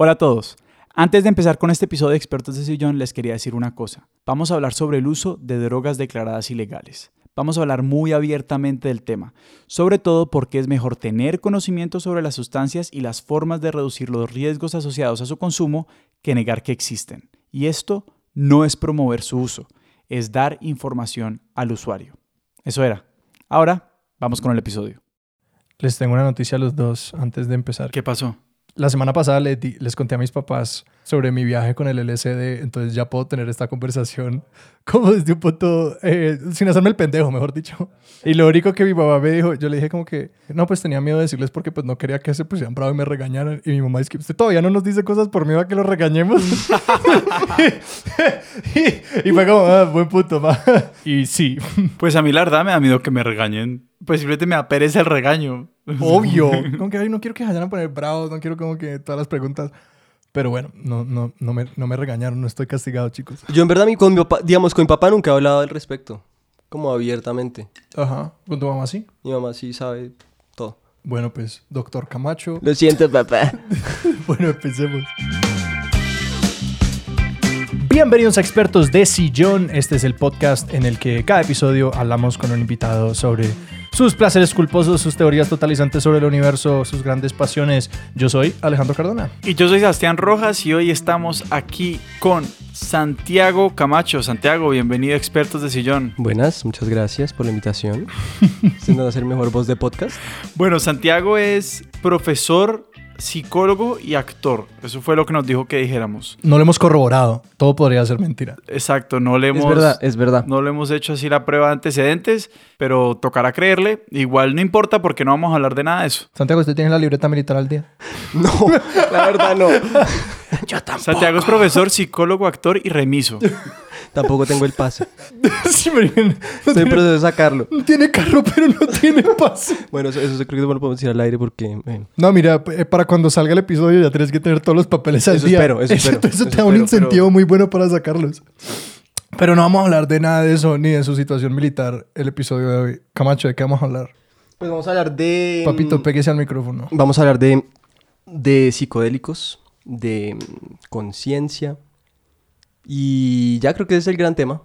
Hola a todos. Antes de empezar con este episodio de Expertos de Sillón, les quería decir una cosa. Vamos a hablar sobre el uso de drogas declaradas ilegales. Vamos a hablar muy abiertamente del tema, sobre todo porque es mejor tener conocimiento sobre las sustancias y las formas de reducir los riesgos asociados a su consumo que negar que existen. Y esto no es promover su uso, es dar información al usuario. Eso era. Ahora, vamos con el episodio. Les tengo una noticia a los dos antes de empezar. ¿Qué pasó? La semana pasada les, les conté a mis papás sobre mi viaje con el LSD, entonces ya puedo tener esta conversación como desde un punto, eh, sin hacerme el pendejo, mejor dicho. Y lo único que mi mamá me dijo, yo le dije como que, no, pues tenía miedo de decirles porque pues no quería que se pusieran bravo y me regañaran. Y mi mamá dice que usted todavía no nos dice cosas por miedo a que lo regañemos. y, y fue como, ah, buen punto, ma. Y sí, Pues a mí la verdad me da miedo que me regañen. Pues simplemente me da pereza el regaño. Obvio. Como que, ay, no quiero que vayan a poner bravos, no quiero como que todas las preguntas. Pero bueno, no, no, no, me, no me regañaron, no estoy castigado, chicos. Yo en verdad, mi, con mi papá, digamos, con mi papá nunca he hablado al respecto. Como abiertamente. Ajá. ¿Con tu mamá sí? Mi mamá sí sabe todo. Bueno, pues, doctor Camacho. Lo siento, papá. Bueno, empecemos. Bienvenidos a Expertos de Sillón. Este es el podcast en el que cada episodio hablamos con un invitado sobre sus placeres culposos, sus teorías totalizantes sobre el universo, sus grandes pasiones. Yo soy Alejandro Cardona. Y yo soy Sebastián Rojas y hoy estamos aquí con Santiago Camacho. Santiago, bienvenido a Expertos de Sillón. Buenas, muchas gracias por la invitación. Intentando hacer mejor voz de podcast. Bueno, Santiago es profesor, psicólogo y actor. Eso fue lo que nos dijo que dijéramos. No lo hemos corroborado. Todo podría ser mentira. Exacto, no le hemos... Es verdad, es verdad. No le hemos hecho así la prueba de antecedentes, pero tocará creerle. Igual no importa porque no vamos a hablar de nada de eso. Santiago, ¿usted tiene la libreta militar al día? No, la verdad no. Yo tampoco. Santiago es profesor, psicólogo, actor y remiso. Tampoco tengo el pase. Sí, pero no, Estoy en tiene, proceso de sacarlo. no tiene carro, pero no tiene pase. Bueno, eso, eso creo que no lo podemos decir al aire porque... bueno. No, mira, eh, para cuando salga el episodio ya tienes que tener todos los papeles al Eso día. espero, eso espero, Eso te eso da un incentivo pero- muy bueno para sacarlos. Pero no vamos a hablar de nada de eso, ni de su situación militar el episodio de hoy. Camacho, ¿de qué vamos a hablar? Pues vamos a hablar de... Papito, péguese al micrófono. Vamos a hablar de, de psicodélicos, de mm, conciencia. Y ya creo que ese es el gran tema.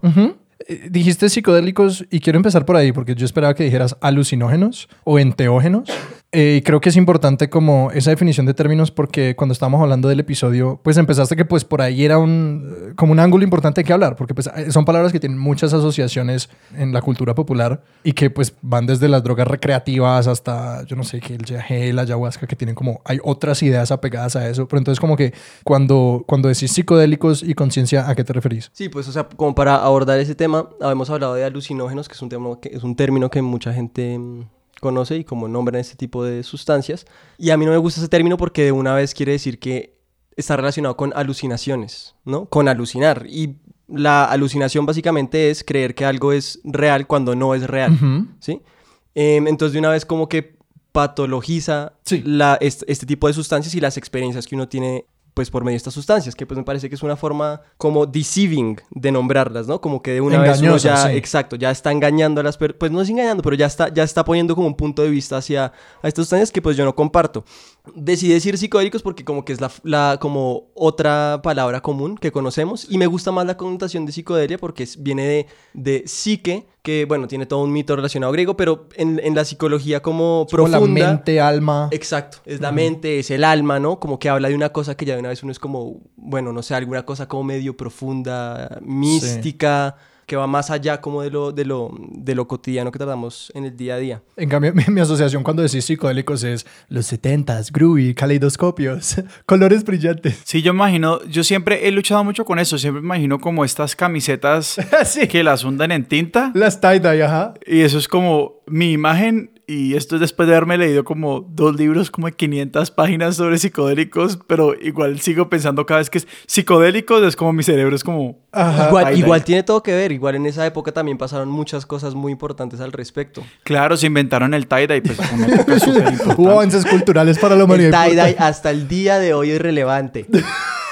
Eh, Dijiste psicodélicos y quiero empezar por ahí porque yo esperaba que dijeras alucinógenos o enteógenos. Eh, creo que es importante como esa definición de términos porque cuando estábamos hablando del episodio, pues empezaste que pues por ahí era un eh, como un ángulo importante que hablar porque pues eh, son palabras que tienen muchas asociaciones en la cultura popular y que pues van desde las drogas recreativas hasta yo no sé que el yagé, la ayahuasca que tienen como hay otras ideas apegadas a eso, pero entonces como que cuando cuando decís psicodélicos y conciencia, ¿a qué te referís? Sí, pues o sea, como para abordar ese tema, habíamos hablado de alucinógenos, que es un, tema que, es un término que mucha gente mm, conoce y como nombran este tipo de sustancias. Y a mí no me gusta ese término porque de una vez quiere decir que está relacionado con alucinaciones, ¿no? Con alucinar. Y la alucinación básicamente es creer que algo es real cuando no es real. ¿sí? Em, entonces de una vez como que patologiza Sí. la, est- este, tipo de sustancias y las experiencias que uno tiene pues por medio de estas sustancias, que pues me parece que es una forma como deceiving de nombrarlas, ¿no? Como que de una vez uno ya, sí. exacto, ya está engañando a las personas, pues no es engañando, pero ya está, ya está poniendo como un punto de vista hacia a estas sustancias que pues yo no comparto. Decidí decir psicodélicos porque como que es la, la- como otra palabra común que conocemos y me gusta más la connotación de psicodelia porque es- viene de, de psique, que bueno, tiene todo un mito relacionado griego, pero en, en la psicología como Como la profunda... mente, alma. Exacto, es la mente, es el alma, ¿no? Como que habla de una cosa que ya de una vez uno es como, bueno, no sé, alguna cosa como medio profunda, mística, que va más allá como de lo, de lo, de lo cotidiano que tratamos en el día a día. En cambio, mi, mi asociación cuando decís psicodélicos es los 70s, groovy, caleidoscopios, colores brillantes. Sí, yo imagino, yo siempre he luchado mucho con eso. Siempre imagino como estas camisetas sí. que las hundan en tinta. Las tie-dye, ajá. Y eso es como mi imagen. Y esto es después de haberme leído como dos libros, como de 500 páginas sobre psicodélicos. Pero igual sigo pensando cada vez que es psicodélicos, es como mi cerebro es como. Ajá. igual, tiene todo que ver, igual en esa época también pasaron muchas cosas muy importantes al respecto. Claro, se inventaron el tie-dye, pues una época. Hubo avances culturales para la El humanidad. tie-dye hasta el día de hoy es relevante.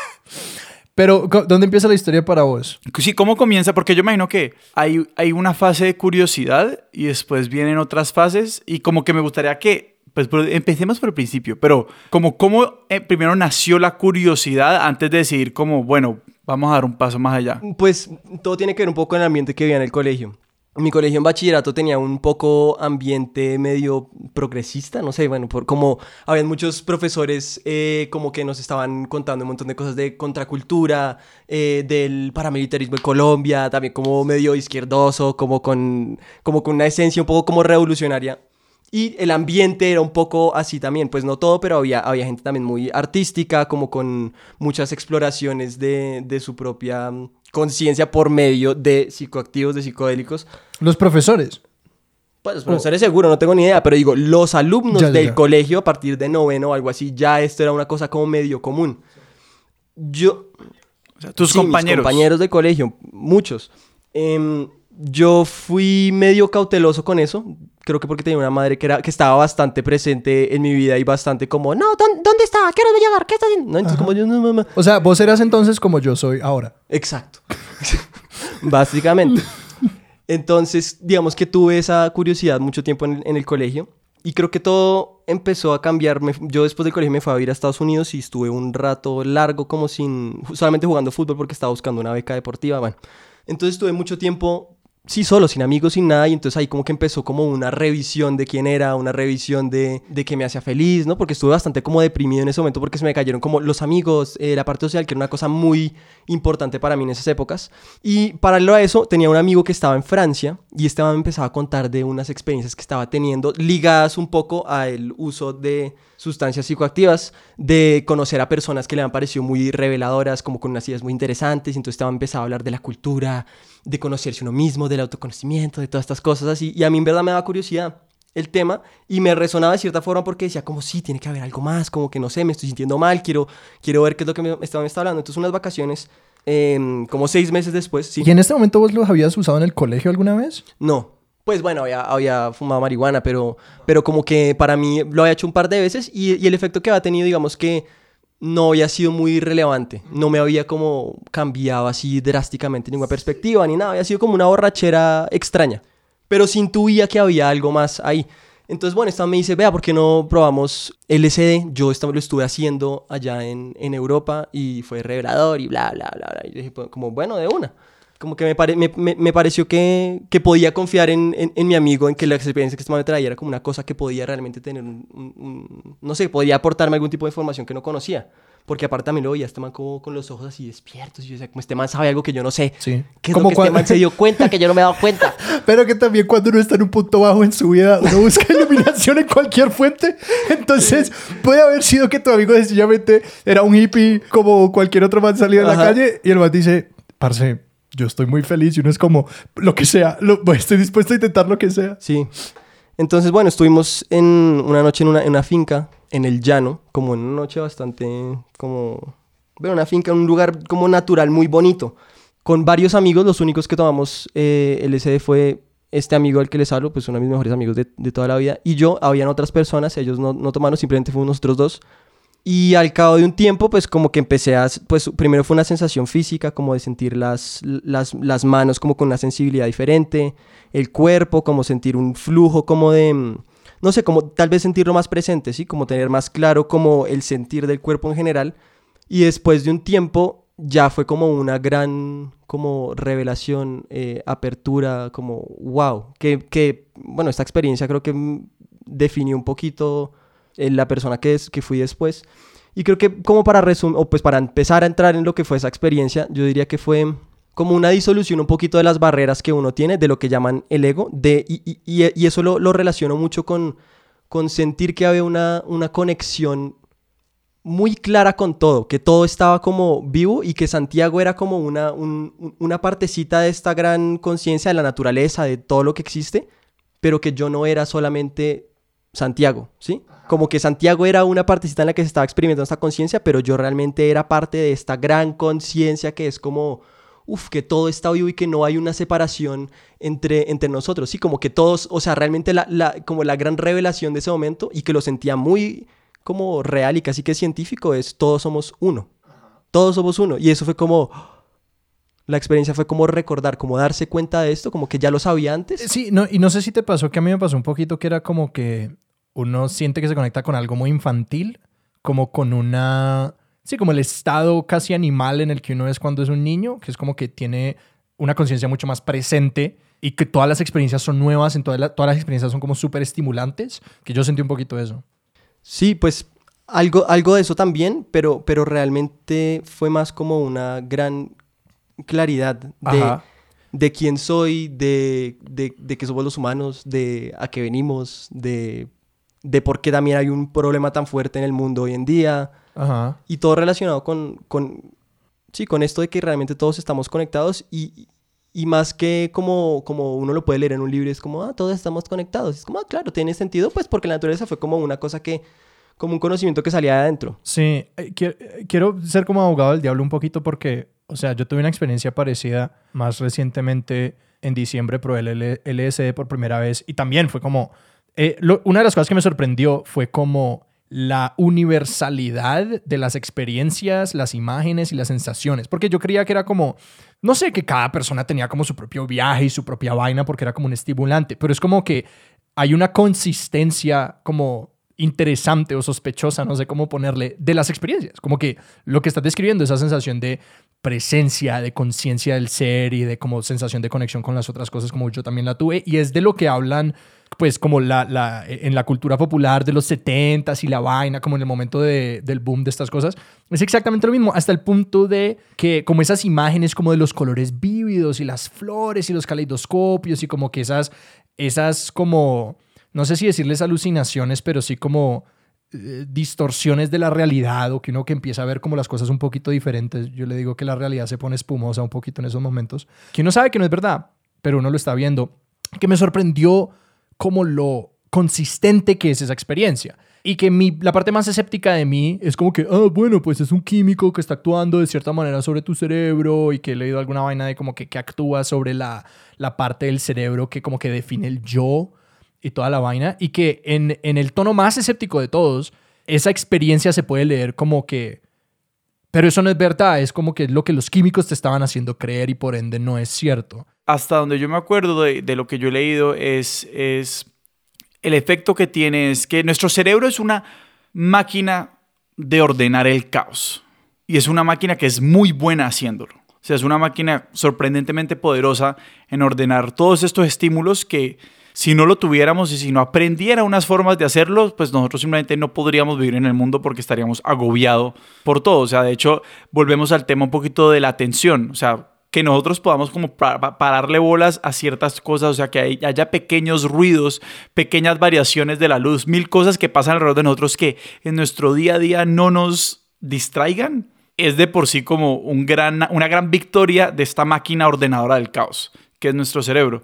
Pero, ¿dónde empieza la historia para vos? Sí, ¿cómo comienza? Porque yo imagino que hay, hay una fase de curiosidad y después vienen otras fases y como que me gustaría que pues empecemos por el principio, pero como cómo eh, primero nació la curiosidad antes de decidir como, bueno, vamos a dar un paso más allá. Pues todo tiene que ver un poco en el ambiente que vivía en el colegio. Mi colegio en bachillerato tenía un poco ambiente medio progresista, no sé, bueno, por como habían muchos profesores eh, como que nos estaban contando un montón de cosas de contracultura, eh, del paramilitarismo en Colombia, también como medio izquierdoso, como con, como con una esencia un poco como revolucionaria. Y el ambiente era un poco así también, pues no todo, pero había, había gente también muy artística, como con muchas exploraciones de, de su propia mm, conciencia por medio de psicoactivos, de psicodélicos. Los profesores. Pues los profesores seguro, no tengo ni idea, pero digo, los alumnos del colegio a partir de noveno o algo así, ya esto era una cosa como medio común. Yo... O sea, tus compañeros. compañeros de colegio, muchos. Eh, yo fui medio cauteloso con eso. Creo que porque tenía una madre que, era, que estaba bastante presente en mi vida y bastante como, no, ¿dónde, está? ¿Qué hora va a llegar? ¿Qué está haciendo? No, entonces como yo, no, mamá. O sea, vos eras entonces como yo soy ahora. Exacto. Básicamente. Entonces, digamos que tuve esa curiosidad mucho tiempo en, en el colegio. Y creo que todo empezó a cambiarme. Yo después del colegio me fui a vivir a Estados Unidos y estuve un rato largo como sin... Solamente jugando fútbol porque estaba buscando una beca deportiva. Bueno, entonces estuve mucho tiempo sí solo, sin amigos, sin nada, y entonces ahí como que empezó como una revisión de quién era, una revisión de, de que me hacía feliz, ¿no? Porque estuve bastante como deprimido en ese momento porque se me cayeron como los amigos, eh, la parte social, que era una cosa muy importante para mí en esas épocas. Y paralelo a eso, tenía un amigo que estaba en Francia y este me empezaba a contar de unas experiencias que estaba teniendo ligadas un poco al uso de sustancias psicoactivas, de conocer a personas que le han parecido muy reveladoras, como con unas ideas muy interesantes, y entonces estaba empezando a hablar de la cultura, de conocerse uno mismo, del autoconocimiento, de todas estas cosas así, y a mí en verdad me daba curiosidad el tema y me resonaba de cierta forma porque decía como sí, tiene que haber algo más, como que no sé, me estoy sintiendo mal, quiero, quiero ver qué es lo que me, está, me está hablando. Entonces unas vacaciones, em, como seis meses después, sí. ¿Y en este momento vos los habías usado en el colegio alguna vez? No, pues bueno, había, había fumado marihuana, pero, pero como que para mí lo había hecho un par de veces y, y el efecto que había tenido, digamos que no había sido muy relevante. No me había como cambiado así drásticamente ninguna perspectiva ni nada. Había sido como una borrachera extraña. Pero sí intuía que había algo más ahí. Entonces, bueno, esta me dice, vea, ¿por qué no probamos LSD? Yo lo estuve haciendo allá en, en Europa y fue revelador y bla, bla, bla, bla. Y dije, pues, como, bueno, de una como que me, me, me, pareció que, que, podía confiar en, en, mi amigo, en que la experiencia que este me traía era como una cosa que podía realmente tener un, no sé, podía aportarme algún tipo de información que no conocía. Porque aparte también lo veía este man como con los ojos así despiertos. Y yo decía, como este man sabe algo que yo no sé. Sí. Que como que este man se dio cuenta que yo no me he dado cuenta. Pero que también cuando uno está en un punto bajo en su vida, uno busca iluminación en cualquier fuente. Entonces, puede haber sido que tu amigo sencillamente era un hippie como cualquier otro man salido de la calle. Y el man dice, parce, yo estoy muy feliz y uno es como, lo que sea, lo, estoy dispuesto a intentar lo que sea. Sí. Entonces, bueno, estuvimos en una noche en una, en una finca, en el llano, como en una noche bastante, como, bueno, una finca, un lugar como natural, muy bonito, con varios amigos, los únicos que tomamos eh, LSD fue este amigo al que les hablo, pues uno de mis mejores amigos de, de toda la vida, y yo, habían otras personas, ellos no, no tomaron, simplemente fuimos nosotros dos, y al cabo de un tiempo, pues como que empecé a, pues primero fue una sensación física, como de sentir las, las, las, manos como con una sensibilidad diferente, el cuerpo, como sentir un flujo como de, mm, no sé, como tal vez sentirlo más presente, ¿sí? Como tener más claro como el sentir del cuerpo en general. Y después de un tiempo ya fue como una gran como revelación, eh, apertura, como wow, que, que, bueno, esta experiencia creo que mm, definió un poquito la persona que, es, que fui después. Y creo que como para resumir, o pues para empezar a entrar en lo que fue esa experiencia, yo diría que fue como una disolución un poquito de las barreras que uno tiene, de lo que llaman el ego, de, y, y, eso lo, lo, relaciono mucho con, con sentir que había una, una conexión muy clara con todo, que todo estaba como vivo y que Santiago era como una, una partecita de esta gran conciencia de la naturaleza, de todo lo que existe, pero que yo no era solamente Santiago, ¿sí? Como que Santiago era una partecita en la que se estaba experimentando esta conciencia, pero yo realmente era parte de esta gran conciencia que es como, uff, que todo está vivo y que no hay una separación entre, entre nosotros, ¿sí? Como que todos, o sea, realmente la, la, como la gran revelación de ese momento y que lo sentía muy como real y casi que científico es todos somos uno, todos somos uno. Y eso fue como, la experiencia fue como recordar, como darse cuenta de esto, como que ya lo sabía antes. Sí, no, y no sé si te pasó que a mí me pasó un poquito que era como que uno siente que se conecta con algo muy infantil, como con una... Sí, como el estado casi animal en el que uno es cuando es un niño, que es como que tiene una conciencia mucho más presente y que todas las experiencias son nuevas, en todas, todas las experiencias son como súper estimulantes, que yo sentí un poquito eso. Sí, pues algo, algo de eso también, pero, pero realmente fue más como una gran claridad de, de quién soy, de, de, de qué somos los humanos, de a qué venimos, de, de por qué también hay un problema tan fuerte en el mundo hoy en día. Ajá. Y todo relacionado con, con, sí, con esto de que realmente todos estamos conectados y, y más que como, como uno lo puede leer en un libro, es como, ah, todos estamos conectados. Es como, ah, claro, tiene sentido, pues porque la naturaleza fue como una cosa que, como un conocimiento que salía de adentro. Sí, eh, eh, quiero ser como abogado del diablo un poquito porque, o sea, yo tuve una experiencia parecida más recientemente en diciembre, probé el LSD por primera vez y también fue como, eh, una de las cosas que me sorprendió fue como la universalidad de las experiencias, las imágenes y las sensaciones. Porque yo creía que era como, no sé, que cada persona tenía como su propio viaje y su propia vaina porque era como un estimulante, pero es como que hay una consistencia como interesante o sospechosa, no sé cómo ponerle, de las experiencias. Como que lo que estás describiendo, esa sensación de presencia, de conciencia del ser y de como sensación de conexión con las otras cosas, como yo también la tuve, y es de lo que hablan pues como la, la, en la cultura popular de los 70s y la vaina, como en el momento de, del boom de estas cosas, es exactamente lo mismo, hasta el punto de que como esas imágenes como de los colores vívidos y las flores y los caleidoscopios y como que esas, esas como, no sé si decirles alucinaciones, pero sí como eh, distorsiones de la realidad o que uno que empieza a ver como las cosas un poquito diferentes. Yo le digo que la realidad se pone espumosa un poquito en esos momentos, que uno sabe que no es verdad, pero uno lo está viendo, que me sorprendió como lo consistente que es esa experiencia. Y que mi, la parte más escéptica de mí es como que, ah, bueno, pues es un químico que está actuando de cierta manera sobre tu cerebro y que he leído alguna vaina de como que, que actúa sobre la, la parte del cerebro que como que define el yo y toda la vaina. Y que en, en el tono más escéptico de todos, esa experiencia se puede leer como que, pero eso no es verdad, es como que lo que los químicos te estaban haciendo creer y por ende no es cierto hasta donde yo me acuerdo de, lo que yo he leído, es, es el efecto que tiene es que nuestro cerebro es una máquina de ordenar el caos. Y es una máquina que es muy buena haciéndolo. O sea, es una máquina sorprendentemente poderosa en ordenar todos estos estímulos que si no lo tuviéramos y si no aprendiera unas formas de hacerlo, pues nosotros simplemente no podríamos vivir en el mundo porque estaríamos agobiados por todo. O sea, de hecho, volvemos al tema un poquito de la atención. O sea, que nosotros podamos como pararle bolas a ciertas cosas, o sea, que haya pequeños ruidos, pequeñas variaciones de la luz, mil cosas que pasan alrededor de nosotros que en nuestro día a día no nos distraigan, es de por sí como un gran, una gran victoria de esta máquina ordenadora del caos, que es nuestro cerebro.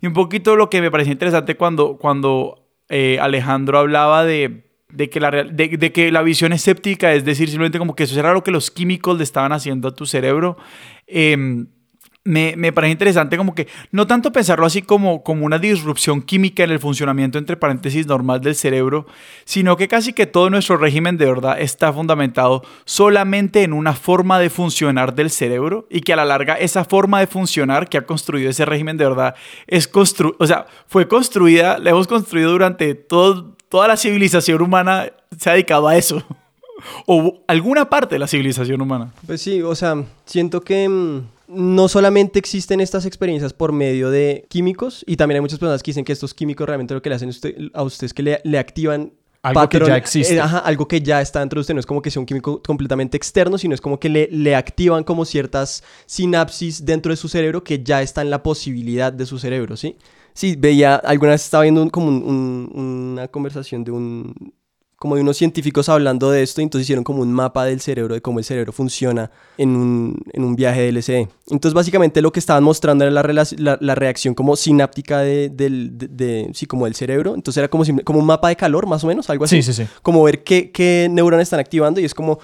Y un poquito lo que me pareció interesante cuando, cuando eh, Alejandro hablaba de de que, la, de, que la visión escéptica, es decir, simplemente como que eso era lo que los químicos le estaban haciendo a tu cerebro, em, me, me, parece interesante como que no tanto pensarlo así como, como una disrupción química en el funcionamiento entre paréntesis normal del cerebro, sino que casi que todo nuestro régimen de verdad está fundamentado solamente en una forma de funcionar del cerebro y que a la larga esa forma de funcionar que ha construido ese régimen de verdad es constru o sea, fue construida, la hemos construido durante toda la civilización humana se ha dedicado a eso. o alguna parte de la civilización humana. Pues sí, o sea, siento que mm, no solamente existen estas experiencias por medio de químicos, y también hay muchas personas que dicen que estos químicos realmente lo que le hacen a ustedes es que le, activan algo que ya existe. Eh, algo que ya está dentro de usted. No es como que sea un químico completamente externo, sino es como que le, le activan como ciertas sinapsis dentro de su cerebro que ya está en la posibilidad de su cerebro, ¿sí? Sí, veía, alguna vez estaba viendo como una conversación de un, como de unos científicos hablando de esto, y entonces hicieron como un mapa del cerebro, de cómo el cerebro funciona en un, en un viaje de LSD. Entonces básicamente lo que estaban mostrando era la, la, reacción como sináptica de, del, de, sí, como del cerebro. Entonces era como, como un mapa de calor, más o menos, algo así. Sí, sí, sí. Como ver qué, qué neuronas están activando y es como...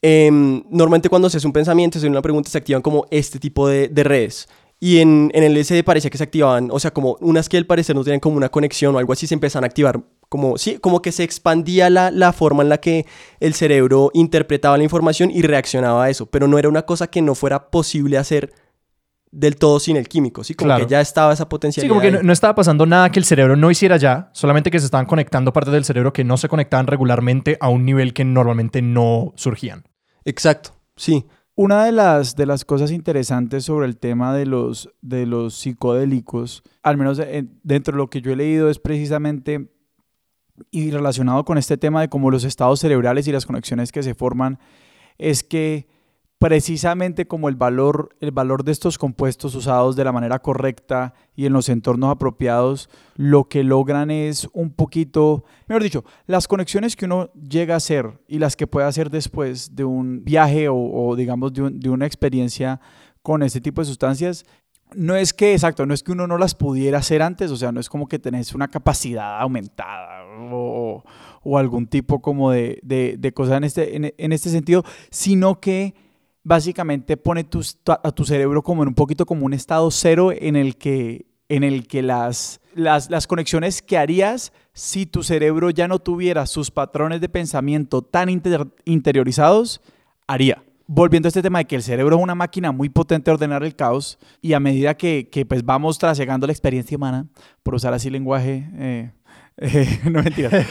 Em, normalmente cuando se hace un pensamiento, se hace una pregunta, se activan como este tipo de, de redes. Y en, en el LSD parecía que se activaban, o sea, como unas que al parecer no tenían como una conexión o algo así, se empezaron a activar como, sí, como que se expandía la, la, forma en la que el cerebro interpretaba la información y reaccionaba a eso, pero no era una cosa que no fuera posible hacer del todo sin el químico, ¿sí? Como Claro. que ya estaba esa Sí, potencialidad. como que no, no estaba pasando nada que el cerebro no hiciera ya, solamente que se estaban conectando partes del cerebro que no se conectaban regularmente a un nivel que normalmente no surgían. Exacto, sí. Una de las, de las cosas interesantes sobre el tema de los, de los psicodélicos, al menos en- dentro de lo que yo he leído, es precisamente y relacionado con este tema de cómo los estados cerebrales y las conexiones que se forman, es que precisamente como el valor, el valor de estos compuestos usados de la manera correcta y en los entornos apropiados, lo que logran es un poquito, mejor dicho, las conexiones que uno llega a hacer y las que puede hacer después de un viaje o, o, digamos de, un- de una experiencia con este tipo de sustancias, no es que, exacto, no es que uno no las pudiera hacer antes, o sea, no es como que tenés una capacidad aumentada o, o algún tipo como de, de, de cosa en este, en, en este sentido, sino que básicamente pone tu- a tu cerebro como en un poquito como un estado cero en el que, en el que las, las, las conexiones que harías si tu cerebro ya no tuviera sus patrones de pensamiento tan inter- interiorizados, haría. Volviendo a este tema de que el cerebro es una máquina muy potente de ordenar el caos y a medida que, que, pues vamos trasegando la experiencia humana, por usar así lenguaje, eh, eh, no mentira.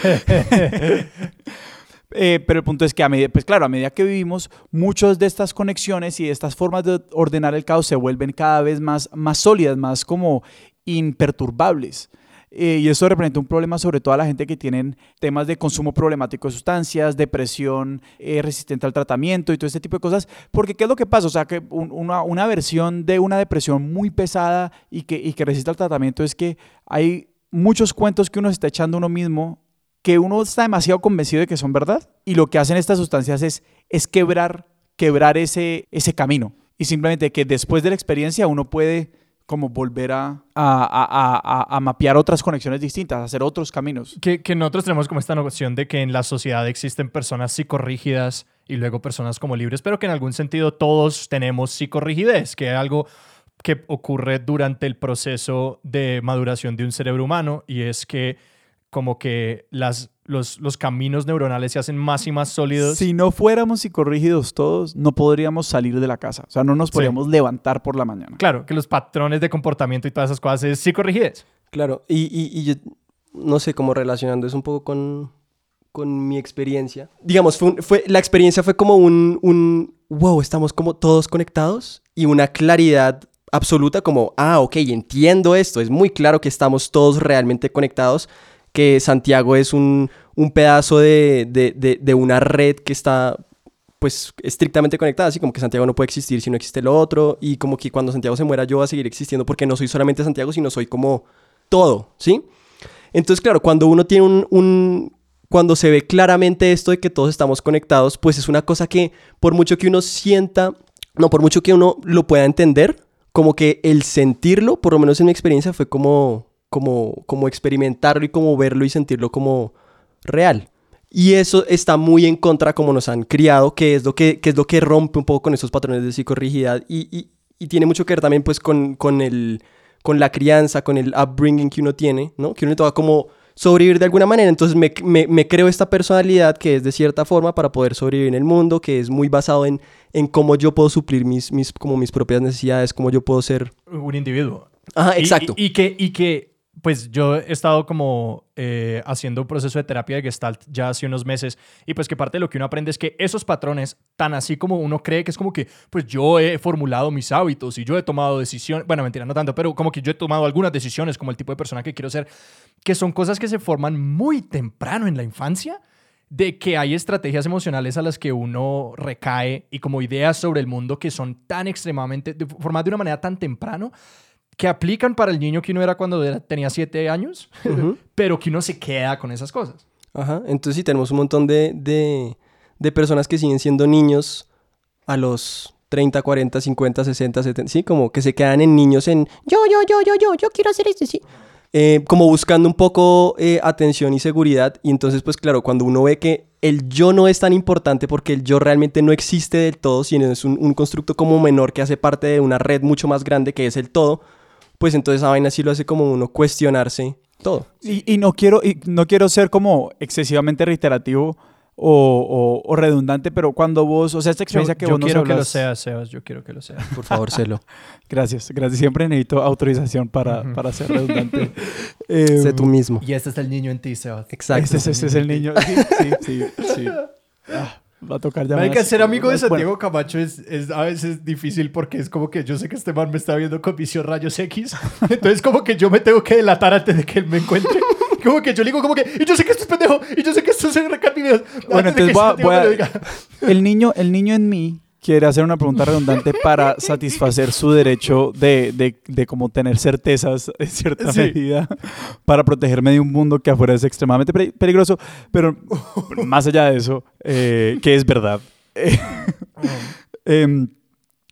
Eh, pero el punto es que a medida, pues claro, a medida que vivimos, muchas de estas conexiones y de estas formas de ordenar el caos se vuelven cada vez más, más sólidas, más como imperturbables. Eh, y eso representa un problema sobre todo a la gente que tienen temas de consumo problemático de sustancias, depresión eh, resistente al tratamiento y todo este tipo de cosas. Porque ¿qué es lo que pasa? O sea, que un- una, una versión de una depresión muy pesada y que, y que resiste al tratamiento es que hay muchos cuentos que uno se está echando uno mismo que uno está demasiado convencido de que son verdad y lo que hacen estas sustancias es, es quebrar, quebrar ese, ese camino y simplemente que después de la experiencia uno puede como volver a, a, a- a- mapear otras conexiones distintas, hacer otros caminos. Que, que nosotros tenemos como esta noción de que en la sociedad existen personas psicorrígidas y luego personas como libres, pero que en algún sentido todos tenemos psicorrigidez, que es algo que ocurre durante el proceso de maduración de un cerebro humano y es que como que las, los, los caminos neuronales se hacen más y más sólidos. Si no fuéramos psicorrígidos todos, no podríamos salir de la casa, o sea, no nos Sí. podríamos levantar por la mañana. Claro, que los patrones de comportamiento y todas esas cosas es psicorrigidez. Claro, y, y, y yo no sé cómo relacionando eso un poco con, con mi experiencia. Digamos, fue, un- fue, la experiencia fue como un, un, wow, estamos como todos conectados y una claridad absoluta como, ah, ok, entiendo esto, es muy claro que estamos todos realmente conectados, que Santiago es un, un pedazo de, de, de, una red que está pues estrictamente conectada, así como que Santiago no puede existir si no existe lo otro y como que cuando Santiago se muera yo voy a seguir existiendo porque no soy solamente Santiago, sino soy como todo, ¿sí? Entonces, claro, cuando uno tiene un, un- Cuando se ve claramente esto de que todos estamos conectados, pues es una cosa que por mucho que uno sienta, no, por mucho que uno lo pueda entender, como que el sentirlo, por lo menos en mi experiencia, fue como, como, como experimentarlo y como verlo y sentirlo como real. Y eso está muy en contra como nos han criado, que es lo que, que, es lo que rompe un poco con esos patrones de psicorrigidad y, y, y tiene mucho que ver también pues con, con, el, con la crianza, con el upbringing que uno tiene, ¿no? Que uno toca como sobrevivir de alguna manera. Entonces me, me, me, creo esta personalidad que es de cierta forma para poder sobrevivir en el mundo, que es muy basado en, en cómo yo puedo suplir mis, mis, como mis propias necesidades, cómo yo puedo ser... Un individuo. Ajá, Y- exacto. Y, y que, y que, pues yo he estado como eh, haciendo un proceso de terapia de Gestalt ya hace unos meses y pues que parte de lo que uno aprende es que esos patrones, tan así como uno cree que es como que, pues yo he formulado mis hábitos y yo he tomado decisiones, bueno, mentira, no tanto, pero como que yo he tomado algunas decisiones como el tipo de persona que quiero ser, que son cosas que se forman muy temprano en la infancia de que hay estrategias emocionales a las que uno recae y como ideas sobre el mundo que son tan extremadamente, formadas de una manera tan temprano, que aplican para el niño que uno era cuando era- tenía siete años, pero que uno se queda con esas cosas. Ajá, entonces sí tenemos un montón de, de, de personas que siguen siendo niños a los 30, 40, 50, 60, 70, sí, como que se quedan en niños en yo, yo, yo, yo, yo, yo quiero hacer esto, sí. Eh, como buscando un poco eh, atención y seguridad y entonces pues claro, cuando uno ve que el yo no es tan importante porque el yo realmente no existe del todo, sino es un, un constructo como menor que hace parte de una red mucho más grande que es el todo, pues entonces esa vaina sí lo hace como uno cuestionarse todo. Y, y no, quiero, y no quiero ser como excesivamente reiterativo o, o- o redundante, pero cuando vos, o sea, esta Yo, experiencia que yo vos nos quiero que lo hablas- seas, Sebas. Yo quiero que lo seas. Por favor, celo. Gracias, gracias. Siempre necesito autorización para, Ujú. para ser redundante. Eh, sé tú mismo. Y este es el niño en ti, Sebas. Exacto. Ese, es- ese es el niño. Sí, sí, sí. sí. Ah, va a tocar ya. Marica, más- ser amigo de más- bueno, Santiago Camacho es, es a veces difícil porque es como que yo sé que este man me está viendo con visión rayos X. Entonces como que yo me tengo que delatar antes de que él me encuentre. Como que yo le digo como que, y yo sé que esto es pendejo, y yo sé que esto es recar videos. Bueno, entonces que voy a- Santiago voy a- el, niño, el niño en mí quiere hacer una pregunta redundante para satisfacer su derecho de, de, de como tener certezas en cierta Sí. medida para protegerme de un mundo que afuera es extremadamente pe- peligroso, pero más allá de eso, eh, que es verdad. Eh, em,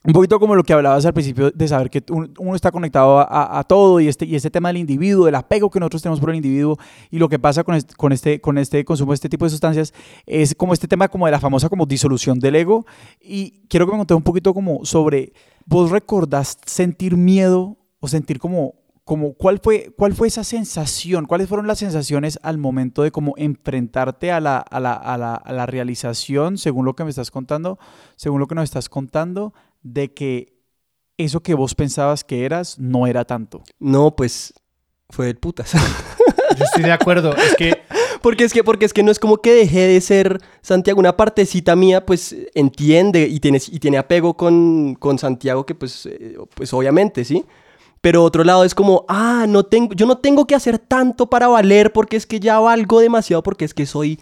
un poquito como lo que hablabas al principio de saber que un- uno está conectado a, a- a todo y este, y este tema del individuo, del apego que nosotros tenemos por el individuo y lo que pasa con este, con este, con este consumo de este tipo de sustancias es como este tema como de la famosa como disolución del ego y quiero que me contes un poquito como sobre, ¿vos recordás sentir miedo o sentir como, como cuál, fue, cuál fue esa sensación? ¿Cuáles fueron las sensaciones al momento de como enfrentarte a la, a la, a la, a la realización, según lo que me estás contando, según lo que nos estás contando, de que eso que vos pensabas que eras no era tanto? No, pues fue del putas. Yo estoy de acuerdo. Es que Porque es que, porque es que no es como que dejé de ser Santiago. Una partecita mía, pues, entiende y tiene, y tiene apego con, con Santiago, que pues, eh, pues obviamente, ¿sí? Pero otro lado es como, ah, no tengo, yo no tengo que hacer tanto para valer porque es que ya valgo demasiado porque es que soy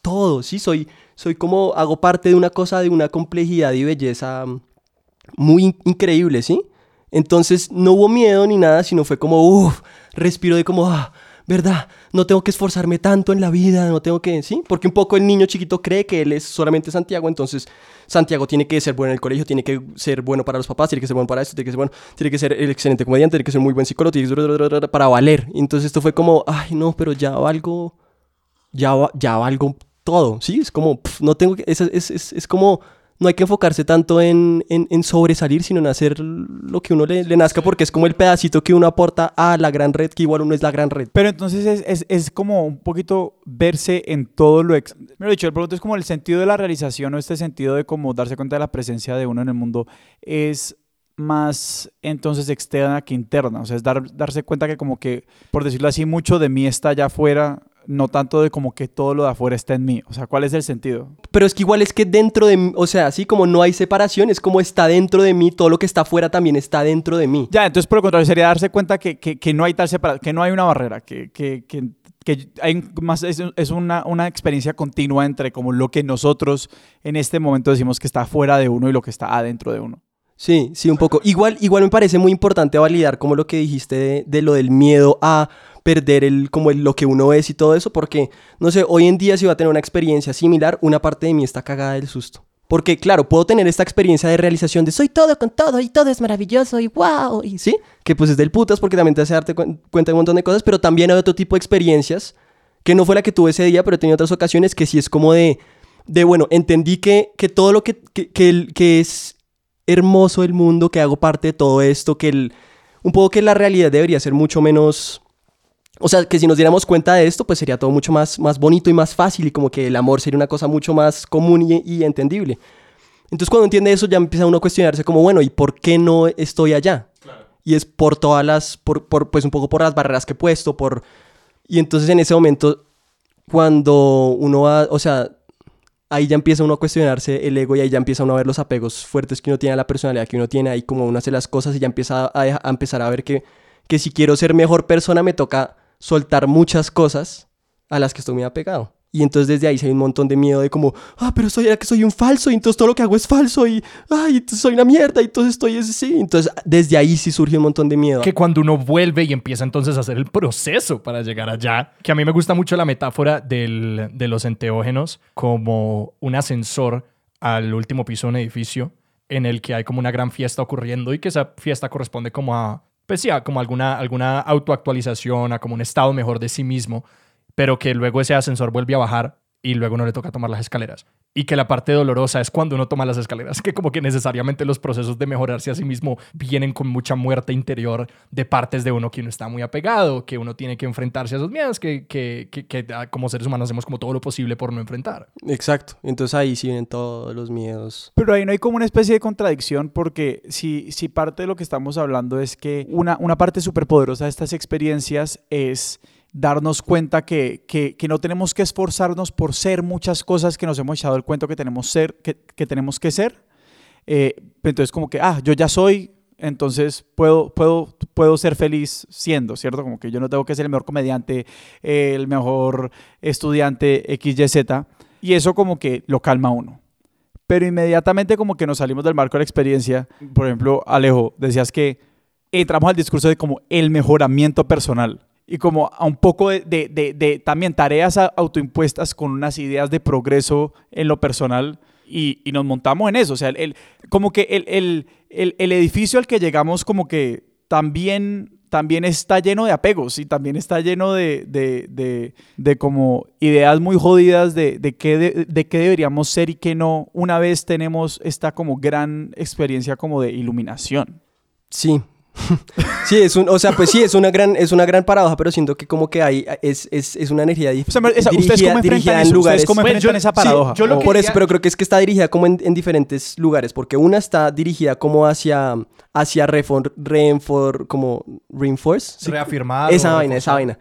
todo, ¿sí? Soy, soy como, hago parte de una cosa, de una complejidad y belleza muy in- increíble, ¿sí? Entonces no hubo miedo ni nada, sino fue como, uff, respiro de como, ah, ¿verdad? No tengo que esforzarme tanto en la vida, no tengo que, ¿sí? Porque un poco el niño chiquito cree que él es solamente Santiago, entonces Santiago tiene que ser bueno en el colegio, tiene que ser bueno para los papás, tiene que ser bueno para esto, tiene que ser bueno, tiene que ser el excelente comediante, tiene que ser muy buen psicólogo, tiene que ser para valer. Entonces esto fue como, ay, no, pero ya valgo, ya, ya valgo todo, ¿sí? Es como, pf, no tengo que, es, es, es, es como, no hay que enfocarse tanto en, en, sobresalir, sino en hacer lo que uno le, le nazca, porque es como el pedacito que uno aporta a la gran red, que igual uno es la gran red. Pero entonces es, es, es como un poquito verse en todo lo... Ex... Me lo he dicho, el producto es como el sentido de la realización o este sentido de como darse cuenta de la presencia de uno en el mundo es más entonces externa que interna. O sea, es dar, darse cuenta que como que, por decirlo así, mucho de mí está allá afuera, no tanto de como que todo lo de afuera está en mí. O sea, ¿cuál es el sentido? Pero es que igual es que dentro de mí, o sea, así como no hay separación, es como está dentro de mí, todo lo que está afuera también está dentro de mí. Ya, entonces por lo contrario sería darse cuenta que, que, que no hay tal separación, que no hay una barrera, que, que, que, que hay más, es, es una, una experiencia continua entre como lo que nosotros en este momento decimos que está fuera de uno y lo que está adentro de uno. Sí, sí, un poco. Igual, igual me parece muy importante validar como lo que dijiste de, lo del miedo a perder el, como lo que uno es y todo eso, porque, no sé, hoy en día si va a tener una experiencia similar, una parte de mí está cagada del susto. Porque, claro, puedo tener esta experiencia de realización de soy todo con todo y todo es maravilloso y wow, y sí, que pues es del putas porque también te hace darte cuen- cuenta de un montón de cosas, pero también hay otro tipo de experiencias que no fue la que tuve ese día, pero he tenido otras ocasiones que sí es como de, de bueno, entendí que, que todo lo que, que, que, que es hermoso el mundo, que hago parte de todo esto, que el, un poco que la realidad debería ser mucho menos... O sea, que si nos diéramos cuenta de esto, pues sería todo mucho más, más bonito y más fácil y como que el amor sería una cosa mucho más común y, y entendible. Entonces cuando entiende eso ya empieza uno a cuestionarse como, bueno, ¿y por qué no estoy allá? Y es por todas las, por, por, pues un poco por las barreras que he puesto, por... Y entonces en ese momento, cuando uno va, o sea, ahí ya empieza uno a cuestionarse el ego y ahí ya empieza uno a ver los apegos fuertes que uno tiene a la personalidad que uno tiene, ahí como uno hace las cosas y ya empieza a, empezar a ver que, que si quiero ser mejor persona me toca soltar muchas cosas a las que estoy muy apegado. Y entonces desde ahí sí hay un montón de miedo de como, ah, pero soy, que soy un falso y entonces todo lo que hago es falso y, ay, soy una mierda y entonces estoy así. Entonces desde ahí sí surge un montón de miedo. que cuando uno vuelve y empieza entonces a hacer el proceso para llegar allá, que a mí me gusta mucho la metáfora del- de los enteógenos como un ascensor al último piso de un edificio en el que hay como una gran fiesta ocurriendo y que esa fiesta corresponde como a, pues sí, a como alguna, alguna autoactualización, a como un estado mejor de sí mismo, pero que luego ese ascensor vuelve a bajar y luego no le toca tomar las escaleras. y que la parte dolorosa es cuando uno toma las escaleras, que como que necesariamente los procesos de mejorarse a sí mismo vienen con mucha muerte interior de partes de uno que uno está muy apegado, que uno tiene que enfrentarse a esos miedos, que, que, que, como seres humanos hacemos como todo lo posible por no enfrentar. Exacto, entonces ahí sí vienen todos los miedos. Pero ahí no hay como una especie de contradicción porque si, si parte de lo que estamos hablando es que una, una parte súper poderosa de estas experiencias es darnos cuenta que, que, que, no tenemos que esforzarnos por ser muchas cosas que nos hemos echado el cuento que tenemos, ser, que, que tenemos que ser. Eh, entonces como que, ah, yo ya soy, entonces puedo, puedo, puedo ser feliz siendo, ¿cierto? Como que yo no tengo que ser el mejor comediante, el mejor estudiante XYZ. Y eso como que lo calma uno. Pero inmediatamente como que nos salimos del marco de la experiencia. Por ejemplo, Alejo, decías que entramos al discurso de como el mejoramiento personal y como a un poco de, de, de, también tareas autoimpuestas con unas ideas de progreso en lo personal y, y nos montamos en eso. O sea, el, como que el, el, el, edificio al que llegamos como que también, también está lleno de apegos y también está lleno de, como ideas muy jodidas de, de, qué de, qué deberíamos ser y qué no una vez tenemos esta como gran experiencia como de iluminación. Sí, sí, es un, o sea, pues sí, es una gran, es una gran paradoja, pero siento que como que hay, es, es, es una energía diferente. O sea, dirigida, cómo dirigida en lugares. ¿Cómo pues esa paradoja? yo lo Por eso, pero creo que es que está dirigida como en, en, diferentes lugares, porque una está dirigida como hacia, hacia refor, reinfor, como reinforce. Reafirmar. Esa vaina, esa vaina.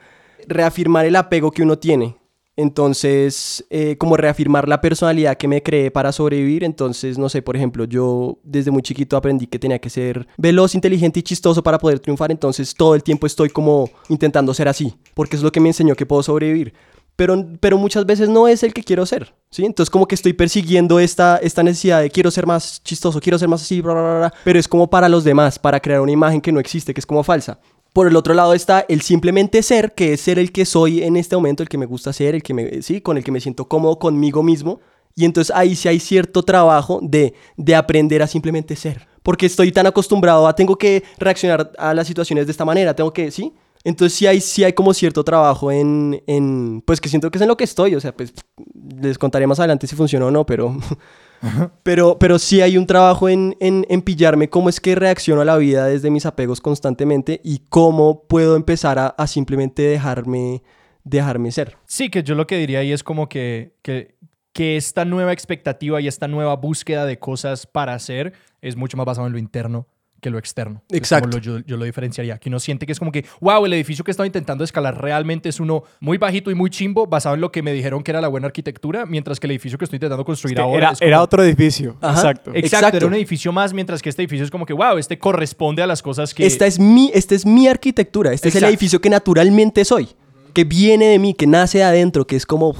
Reafirmar el apego que uno tiene entonces, eh, como reafirmar la personalidad que me creé para sobrevivir. Entonces, no sé, por ejemplo, yo desde muy chiquito aprendí que tenía que ser veloz, inteligente y chistoso para poder triunfar. Entonces, todo el tiempo estoy como intentando ser así, porque es lo que me enseñó que puedo sobrevivir. Pero, pero muchas veces no es el que quiero ser, ¿sí? Entonces como que estoy persiguiendo esta, esta necesidad de quiero ser más chistoso, quiero ser más así, bla, bla, bla, pero es como para los demás, para crear una imagen que no existe, que es como falsa. Por el otro lado está el simplemente ser, que es ser el que soy en este momento, el que me gusta ser, el que me, sí, con el que me siento cómodo conmigo mismo. Y entonces ahí sí hay cierto trabajo de, de aprender a simplemente ser. Porque estoy tan acostumbrado a tengo que reaccionar a las situaciones de esta manera, tengo que, ¿sí? Entonces sí hay, sí hay como cierto trabajo en, en, pues que siento que es en lo que estoy, o sea, pues les contaré más adelante si funciona o no, pero pero, pero sí hay un trabajo en, en, en, pillarme cómo es que reacciono a la vida desde mis apegos constantemente y cómo puedo empezar a, a simplemente dejarme, dejarme ser. Sí, que yo lo que diría ahí es como que, que, que esta nueva expectativa y esta nueva búsqueda de cosas para hacer es mucho más basado en lo interno que lo externo. Exacto. yo, yo, lo diferenciaría. Que uno siente que es como que, wow, el edificio que estaba intentando escalar realmente es uno muy bajito y muy chimbo, basado en lo que me dijeron que era la buena arquitectura, mientras que el edificio que estoy intentando construir ahora. Era, era otro edificio. Exacto. Exacto. Era un edificio más, mientras que este edificio es como que, wow, este corresponde a las cosas que. Esta es mi, esta es mi arquitectura. Este es el edificio que naturalmente soy. Que viene de mí, que nace de adentro, que es como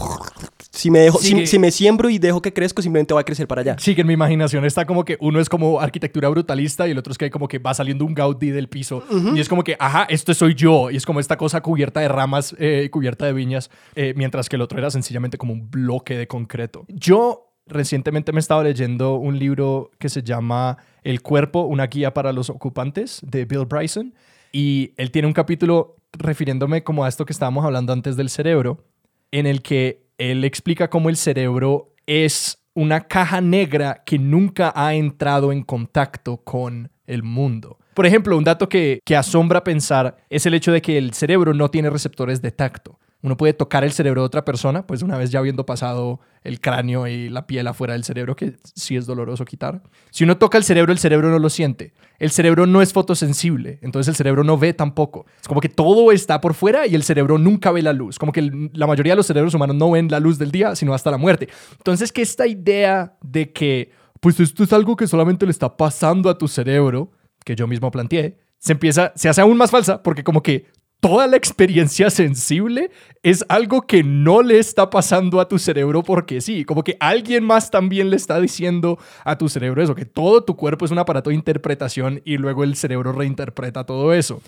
si me, dejo, si, me siembro y dejo que crezco, simplemente va a crecer para allá. Sí, que en mi imaginación está como que uno es como arquitectura brutalista y el otro es que como que va saliendo un Gaudí del piso. Y es como que, ajá, esto soy yo. Y es como esta cosa cubierta de ramas, eh, cubierta de viñas, eh, mientras que el otro era sencillamente como un bloque de concreto. Yo recientemente me estaba leyendo un libro que se llama El cuerpo, una guía para los ocupantes, de Bill Bryson. Y él tiene un capítulo refiriéndome como a esto que estábamos hablando antes del cerebro, en el que él explica cómo el cerebro es una caja negra que nunca ha entrado en contacto con el mundo. Por ejemplo, un dato que, que asombra pensar es el hecho de que el cerebro no tiene receptores de tacto uno puede tocar el cerebro de otra persona, pues una vez ya habiendo pasado el cráneo y la piel afuera del cerebro, que sí es doloroso quitar. Si uno toca el cerebro, el cerebro no lo siente. El cerebro no es fotosensible, entonces el cerebro no ve tampoco. Es como que todo está por fuera y el cerebro nunca ve la luz. Como que la mayoría de los cerebros humanos no ven la luz del día, sino hasta la muerte. Entonces, que esta idea de que, pues esto es algo que solamente le está pasando a tu cerebro, que yo mismo planteé, se empieza, se hace aún más falsa, porque como que toda la experiencia sensible es algo que no le está pasando a tu cerebro porque sí, como que alguien más también le está diciendo a tu cerebro eso, que todo tu cuerpo es un aparato de interpretación y luego el cerebro reinterpreta todo eso.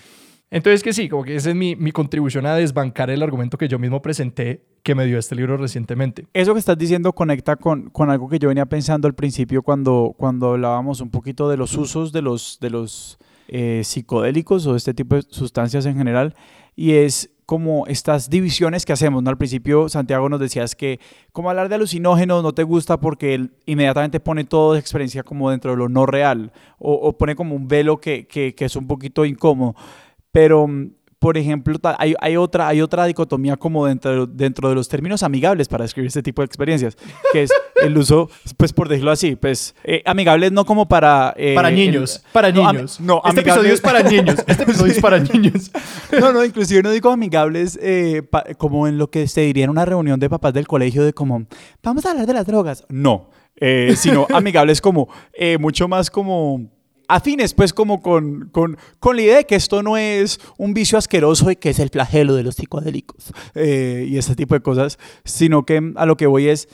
Entonces que sí, como que esa es mi, mi, contribución a desbancar el argumento que yo mismo presenté que me dio este libro recientemente. Eso que estás diciendo conecta con, con algo que yo venía pensando al principio cuando, cuando hablábamos un poquito de los usos de los, de los eh, psicodélicos o este tipo de sustancias en general, y es como estas divisiones que hacemos, ¿no? Al principio Santiago nos decías que como hablar de alucinógenos no te gusta porque inmediatamente pone toda experiencia como dentro de lo no real o, pone como un velo que, que, que es un poquito incómodo. Pero mm, por ejemplo, hay, hay, otra, hay otra dicotomía como dentro, dentro de los términos amigables para describir este tipo de experiencias, que es el uso, pues por decirlo así, pues eh, amigables no como para... Eh, para niños, para niños. No, este episodio es para niños, este episodio es para niños. No, no, inclusive no digo amigables eh, como en lo que se diría en una reunión de papás del colegio de como, vamos a hablar de las drogas. No, sino amigables como mucho más como afines pues como con, con, con, la idea de que esto no es un vicio asqueroso y que es el flagelo de los psicodélicos eh, y ese tipo de cosas, sino que a lo que voy es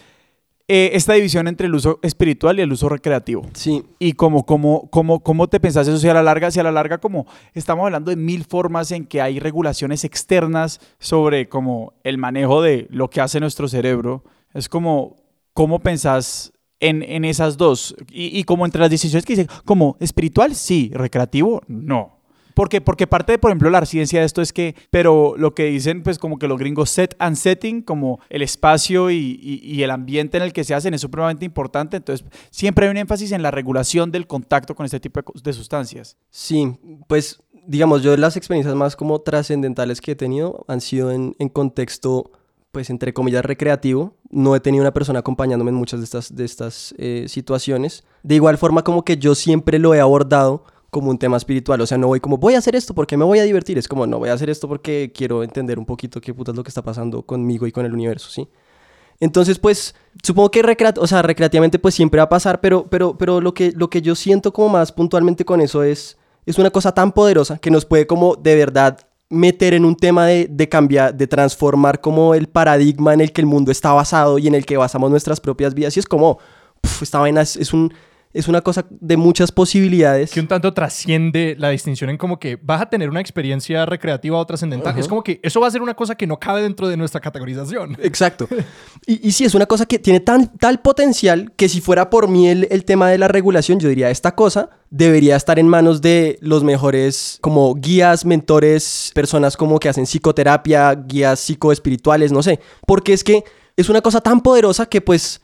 eh, esta división entre el uso espiritual y el uso recreativo. Sí. Y como, como, como, cómo te pensás eso si a la larga, si a la larga como estamos hablando de mil formas en que hay regulaciones externas sobre como el manejo de lo que hace nuestro cerebro, es como, ¿cómo pensás en, esas dos. Y, como entre las decisiones que dicen, como espiritual, sí, recreativo, no. Porque, porque parte de, por ejemplo, la ciencia de esto es que, pero lo que dicen, pues como que los gringos set and setting, como el espacio y, el ambiente en el que se hacen es supremamente importante. Entonces, siempre hay un énfasis en la regulación del contacto con este tipo de, sustancias. Sí, pues digamos, yo las experiencias más como trascendentales que he tenido han sido en, en contexto pues entre comillas, recreativo. No he tenido una persona acompañándome en muchas de estas, de estas eh, situaciones. De igual forma como que yo siempre lo he abordado como un tema espiritual. O sea, no voy como, voy a hacer esto porque me voy a divertir. Es como, no, voy a hacer esto porque quiero entender un poquito qué puta es lo que está pasando conmigo y con el universo, ¿sí? Entonces, pues, supongo que o sea, recreativamente pues siempre va a pasar, pero, pero, pero lo, que, lo que yo siento como más puntualmente con eso es, es una cosa tan poderosa que nos puede como de verdad meter en un tema de, de, cambiar, de transformar como el paradigma en el que el mundo está basado y en el que basamos nuestras propias vidas. Y es como, esta vaina es, un, es una cosa de muchas posibilidades. Que un tanto trasciende la distinción en como que vas a tener una experiencia recreativa o trascendental. Es como que eso va a ser una cosa que no cabe dentro de nuestra categorización. Exacto. y, y sí, es una cosa que tiene tan, tal potencial que si fuera por mí el, el tema de la regulación, yo diría, esta cosa debería estar en manos de los mejores como guías, mentores, personas como que hacen psicoterapia, guías psicoespirituales, no sé. Porque es que es una cosa tan poderosa que pues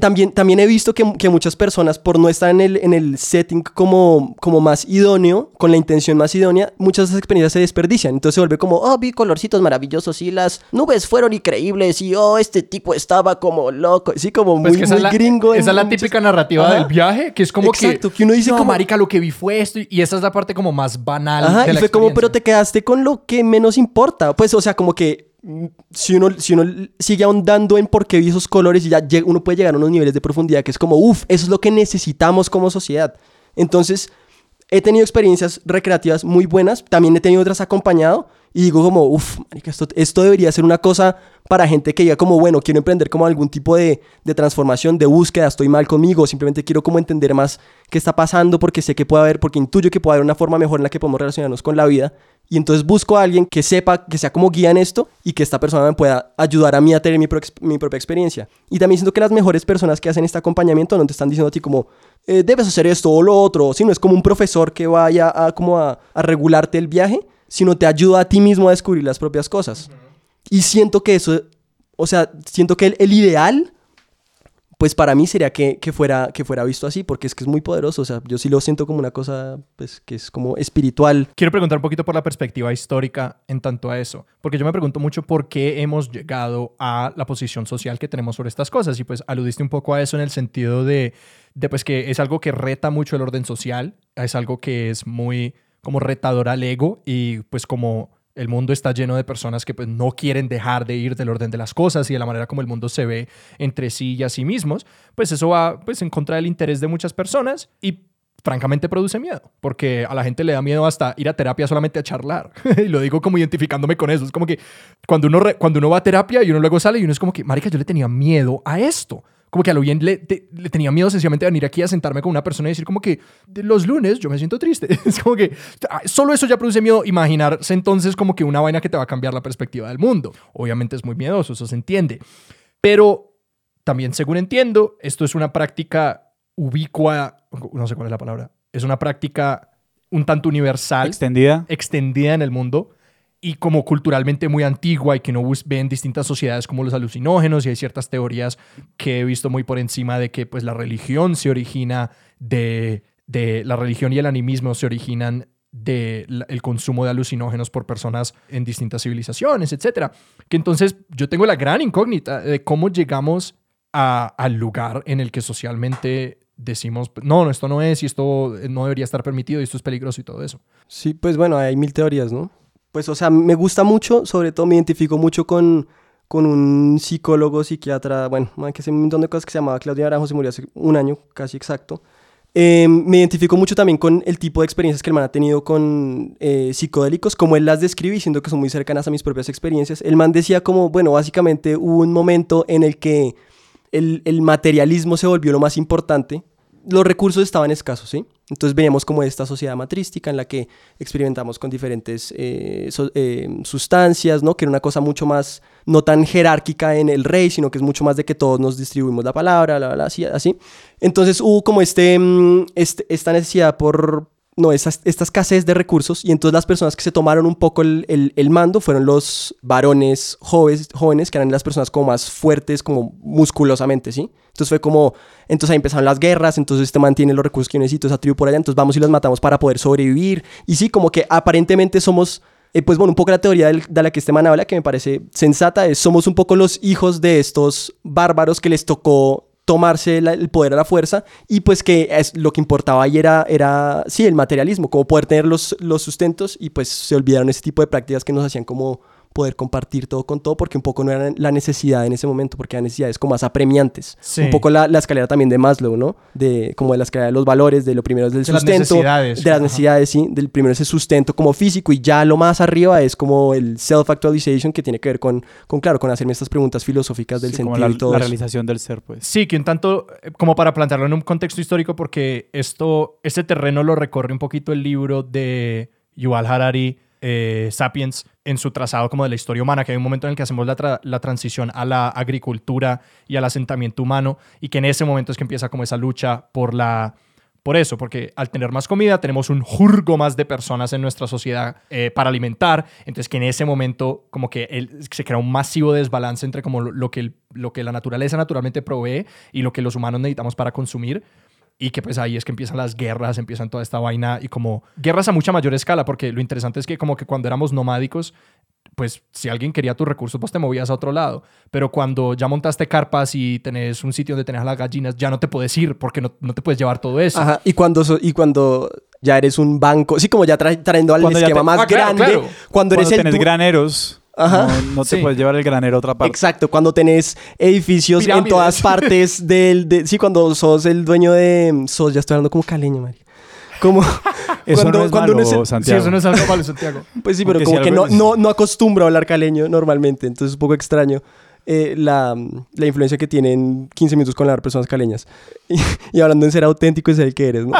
también, también he visto que, que, muchas personas, por no estar en el, en el setting como, como más idóneo, con la intención más idónea, muchas de esas experiencias se desperdician. Entonces se vuelve como, oh, vi colorcitos maravillosos y las nubes fueron increíbles y, oh, este tipo estaba como loco. Sí, como pues muy, muy gringo. Esa es la típica narrativa del viaje, que es como Exacto, que, uno dice, como, marica, lo que vi fue esto y esa es la parte como más banal. Ajá, y fue como, pero te quedaste con lo que menos importa. Pues, o sea, como que si uno, si uno sigue ahondando en por qué vi esos colores y ya uno puede llegar a unos niveles de profundidad que es como, uff, eso es lo que necesitamos como sociedad. Entonces, he tenido experiencias recreativas muy buenas, también he tenido otras acompañado y digo como, uff, esto, esto debería ser una cosa para gente que diga como, bueno, quiero emprender como algún tipo de, de, transformación, de búsqueda, estoy mal conmigo, simplemente quiero como entender más qué está pasando porque sé que puede haber, porque intuyo que puede haber una forma mejor en la que podemos relacionarnos con la vida. Y entonces busco a alguien que sepa, que sea como guía en esto y que esta persona me pueda ayudar a mí a tener mi, mi propia experiencia. Y también siento que las mejores personas que hacen este acompañamiento no te están diciendo a ti como, eh, debes hacer esto o lo otro, sino es como un profesor que vaya a, como a, a regularte el viaje sino te ayuda a ti mismo a descubrir las propias cosas. Y siento que eso, o sea, siento que el, ideal, pues para mí sería que, fuera, que fuera visto así, porque es que es muy poderoso, o sea, yo sí lo siento como una cosa, pues, que es como espiritual. Quiero preguntar un poquito por la perspectiva histórica en tanto a eso, porque yo me pregunto mucho por qué hemos llegado a la posición social que tenemos sobre estas cosas, y pues aludiste un poco a eso en el sentido de, de pues que es algo que reta mucho el orden social, es algo que es muy como retador al ego y pues como el mundo está lleno de personas que pues no quieren dejar de ir del orden de las cosas y de la manera como el mundo se ve entre sí y a sí mismos, pues eso va pues en contra del interés de muchas personas y francamente produce miedo, porque a la gente le da miedo hasta ir a terapia solamente a charlar. y lo digo como identificándome con eso. Es como que cuando uno, cuando uno va a terapia y uno luego sale y uno es como que, marica, yo le tenía miedo a esto como que a lo bien le, le, tenía miedo sencillamente de venir aquí a sentarme con una persona y decir como que los lunes yo me siento triste. Es como que ah, solo eso ya produce miedo. Imaginarse entonces como que una vaina que te va a cambiar la perspectiva del mundo. Obviamente es muy miedoso, eso se entiende. Pero también según entiendo, esto es una práctica ubicua, no sé cuál es la palabra, es una práctica un tanto universal. Extendida. Extendida en el mundo y como culturalmente muy antigua y que no bus- ve en distintas sociedades como los alucinógenos y hay ciertas teorías que he visto muy por encima de que pues la religión se origina de, de la religión y el animismo se originan del consumo de alucinógenos por personas en distintas civilizaciones, etcétera. Que entonces yo tengo la gran incógnita de cómo llegamos al lugar en el que socialmente decimos, no, no, esto no es y esto no debería estar permitido y esto es peligroso y todo eso. Sí, pues bueno, hay mil teorías, ¿no? Pues, o sea, me gusta mucho, sobre todo me identifico mucho con, con un psicólogo, psiquiatra, bueno, que hace un montón de cosas que se llamaba Claudio Naranjo, se murió hace un año, casi exacto. Eh, me identifico mucho también con el tipo de experiencias que el man ha tenido con eh, psicodélicos, como él las describe, y siento que son muy cercanas a mis propias experiencias. El man decía como, bueno, básicamente hubo un momento en el que el materialismo se volvió lo más importante, los recursos estaban escasos, ¿sí? Entonces veníamos como esta sociedad matrística en la que experimentamos con diferentes eh, eh, sustancias, ¿no? Que era una cosa mucho más, no tan jerárquica en el rey, sino que es mucho más de que todos nos distribuimos la palabra, bla, bla, así, así. Entonces hubo como este, mm, este- esta necesidad por, no, esta, esta escasez de recursos y entonces las personas que se tomaron un poco el, el- mando fueron los varones jóvenes, jóvenes, que eran las personas como más fuertes, como musculosamente, ¿sí? Entonces fue como, entonces ahí empezaron las guerras, entonces este mantiene los recursos que necesito, esa tribu por allá, entonces vamos y los matamos para poder sobrevivir. Y sí, como que aparentemente somos, eh, pues bueno, un poco la teoría de la que este man habla, que me parece sensata, es somos un poco los hijos de estos bárbaros que les tocó tomarse la- el poder a la fuerza y pues que es, lo que importaba ahí era, era, sí, el materialismo, como poder tener los, los sustentos y pues se olvidaron ese tipo de prácticas que nos hacían como poder compartir todo con todo porque un poco no era la necesidad en ese momento porque eran necesidades como más apremiantes. Sí. Un poco la, la escalera también de Maslow, ¿no? De, como de la escalera de los valores, de lo primero es del De las sustento, necesidades. de las Ajá. necesidades, sí, del primero es el sustento como físico y ya lo más arriba es como el self-actualization que tiene que ver con, con, claro, con hacerme estas preguntas filosóficas del Sí, como sentido la, y todo la eso. realización del ser, pues. Sí, que un tanto, eh, como para plantearlo en un contexto histórico, porque esto, este terreno lo recorre un poquito el libro de Yuval Harari, eh, Sapiens, en su trazado como de la historia humana, que hay un momento en el que hacemos la, la transición a la agricultura y al asentamiento humano, y que en ese momento es que empieza como esa lucha por la... Por eso, porque al tener más comida tenemos un jurgo más de personas en nuestra sociedad eh, para alimentar, entonces que en ese momento como que se crea un masivo desbalance entre como lo, que, lo que la naturaleza naturalmente provee y lo que los humanos necesitamos para consumir. Y que pues ahí es que empiezan las guerras, empiezan toda esta vaina y como guerras a mucha mayor escala, porque lo interesante es que como que cuando éramos nomádicos, pues si alguien quería tus recursos, pues te movías a otro lado. Pero cuando ya montaste carpas y tenés un sitio donde tenés a las gallinas, ya no te puedes ir porque no, no te puedes llevar todo eso. Ajá, y cuando, so- y cuando ya eres un banco, sí, como ya tra- trayendo al Cuando esquema te- más Ah, claro, grande, claro. cuando Cuando eres el tenés graneros, Ajá. no, no te Sí. puedes llevar el granero a otra parte. Exacto, cuando tenés edificios en Pirámides. todas partes del... de- sí, cuando sos el dueño de... Sos, ya estoy hablando como caleño, María. Como... Eso cuando, no es cuando uno malo, es el- Sí, Santiago. eso no es algo malo, Santiago. Pues sí, pero Aunque como si que algo no, es- no, no acostumbro a hablar caleño normalmente, entonces es un poco extraño eh, la, la influencia que tienen 15 minutos con las personas caleñas. Y, y hablando en ser auténtico y ser el que eres, ¿no?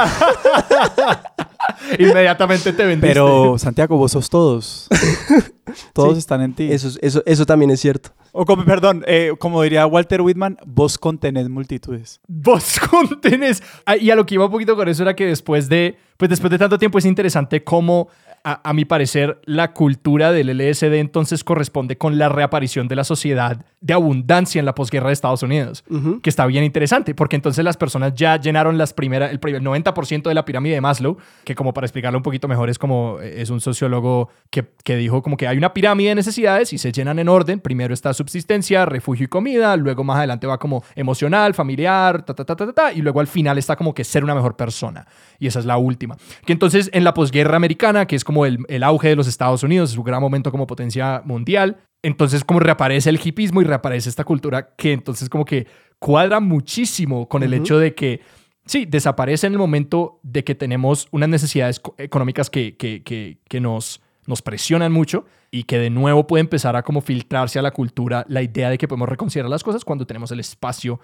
Inmediatamente te vendiste. Pero, Santiago, vos sos todos. todos Sí. están en ti. Eso, es- eso, eso también es cierto. O como, perdón, eh, como diría Walter Whitman, vos contenés multitudes. Vos contenés. Ah, Y a lo que iba un poquito con eso era que después de, pues después de tanto tiempo es interesante cómo, a, a mi parecer, la cultura del LSD entonces corresponde con la reaparición de la sociedad de abundancia en la posguerra de Estados Unidos. Que está bien interesante, porque entonces las personas ya llenaron las primeras, el, primer- 90% de la pirámide de Maslow, que como para explicarlo un poquito mejor es como, eh, es un sociólogo que, que dijo como que hay una pirámide de necesidades y se llenan en orden. Primero está subsistencia, refugio y comida, luego más adelante va como emocional, familiar, ta, ta, ta, ta, ta, ta, y luego al final está como que ser una mejor persona. Y esa es la última. Que entonces en la posguerra americana, que es como el, el auge de los Estados Unidos, su gran momento como potencia mundial, entonces como reaparece el hipismo y reaparece esta cultura que entonces como que cuadra muchísimo con el hecho de que, sí, desaparece en el momento de que tenemos unas necesidades co- económicas que, que, que, que nos, nos presionan mucho y que de nuevo puede empezar a como filtrarse a la cultura la idea de que podemos reconsiderar las cosas cuando tenemos el espacio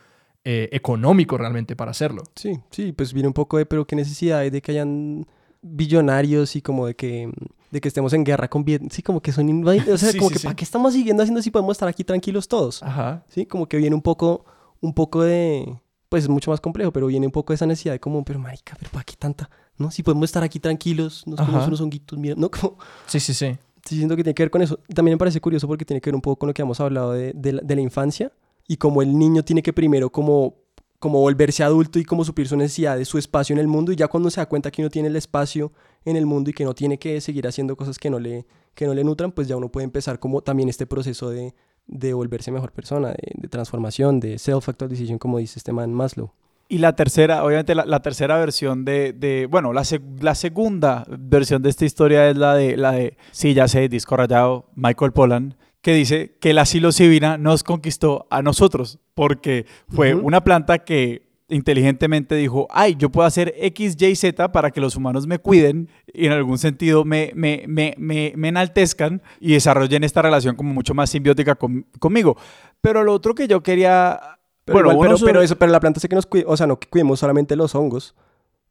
eh, económico realmente para hacerlo. Sí, sí, pues viene un poco de, pero qué necesidad hay de que hayan billonarios y como de que, de que estemos en guerra con Vietnam. Sí, como que son invadidos. O sea, Sí, como sí, que sí. ¿para qué estamos siguiendo haciendo si podemos estar aquí tranquilos todos? Ajá. Sí, como que viene un poco, un poco de, pues es mucho más complejo, pero viene un poco de esa necesidad de como, pero marica, pero ¿para qué tanta? ¿No? Si podemos estar aquí tranquilos, nos comemos Ajá. unos honguitos, mira, ¿no? Como, Sí, sí, sí. Sí, siento que tiene que ver con eso. También me parece curioso porque tiene que ver un poco con lo que hemos hablado de, de la, de la infancia y como el niño tiene que primero como, como volverse adulto y como suplir su necesidad su espacio en el mundo y ya cuando se da cuenta que uno tiene el espacio en el mundo y que no tiene que seguir haciendo cosas que no le, que no le nutran, pues ya uno puede empezar como también este proceso de, de volverse mejor persona, de, de transformación, de self-actualization, como dice este man Maslow. Y la tercera, obviamente la, la tercera versión de, de bueno, la, seg- la segunda versión de esta historia es la de, la de, sí, ya sé, disco rayado, Michael Pollan, que dice que la psilocibina nos conquistó a nosotros, porque fue Ujú. una planta que inteligentemente dijo, ay, yo puedo hacer X, Y, Z para que los humanos me cuiden y en algún sentido me, me, me, me, me enaltezcan y desarrollen esta relación como mucho más simbiótica con- conmigo. Pero lo otro que yo quería... Pero, igual, uno pero, pero eso, pero la planta sé que nos cuide, o sea, no que cuidemos solamente los hongos,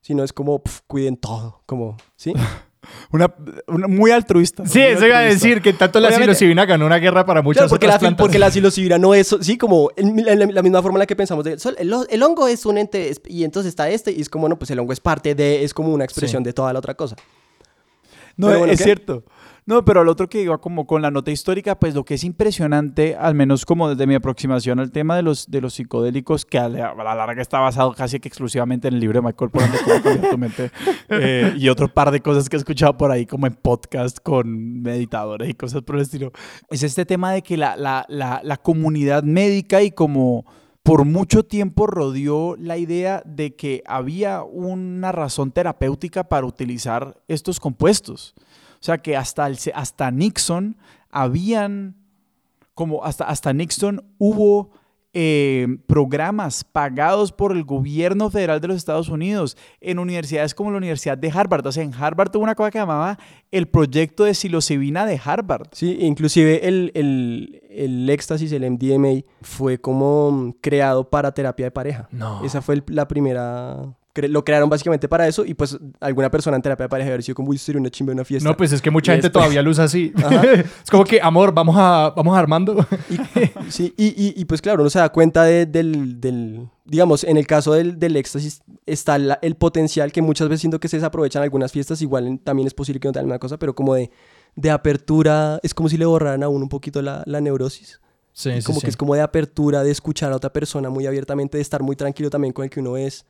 sino es como pf, cuiden todo, como, ¿sí? Una, una- muy altruista. Sí, muy eso iba a decir que tanto la psilocibina ganó una guerra para muchas Claro, porque, otras la, plantas. porque la psilocibina no es, sí, como en la, misma forma en la que pensamos de, el, el hongo es un ente, y entonces está este, y es como, no, pues el hongo es parte de, es como una expresión Sí. de toda la otra cosa. No, bueno, es ¿qué? cierto. No, pero lo otro que iba como con la nota histórica, pues lo que es impresionante, al menos como desde mi aproximación al tema de los, de los psicodélicos, que a la, a la larga está basado casi que exclusivamente en el libro de Michael Pollan eh, y otro par de cosas que he escuchado por ahí como en podcast con meditadores y cosas por el estilo, es este tema de que la, la, la, la comunidad médica y como por mucho tiempo rodeó la idea de que había una razón terapéutica para utilizar estos compuestos. O sea que hasta, el, hasta Nixon habían, como hasta, hasta Nixon hubo eh, programas pagados por el gobierno federal de los Estados Unidos en universidades como la Universidad de Harvard. O sea, en Harvard tuvo una cosa que llamaba el proyecto de psilocibina de Harvard. Sí, inclusive el, el, el éxtasis, el MDMA, fue como creado para terapia de pareja. No. Esa fue el- la primera... cre- Lo crearon básicamente para eso y pues alguna persona en terapia de pareja haber sido como, uy, sería una chimba una fiesta. No, pues es que mucha Y gente después- todavía lo usa así. Es como que, amor, vamos a, vamos armando. Y, sí, y, y- y, pues claro, uno se da cuenta de- del, del- digamos, en el caso del, del éxtasis está la- el potencial que muchas veces siento que se desaprovechan algunas fiestas, igual también es posible que no te una cosa, pero como de, de apertura, es como si le borraran a uno un poquito la, la neurosis. Sí, como que es como de apertura, de escuchar a otra persona muy abiertamente, de estar muy tranquilo también con el que uno es.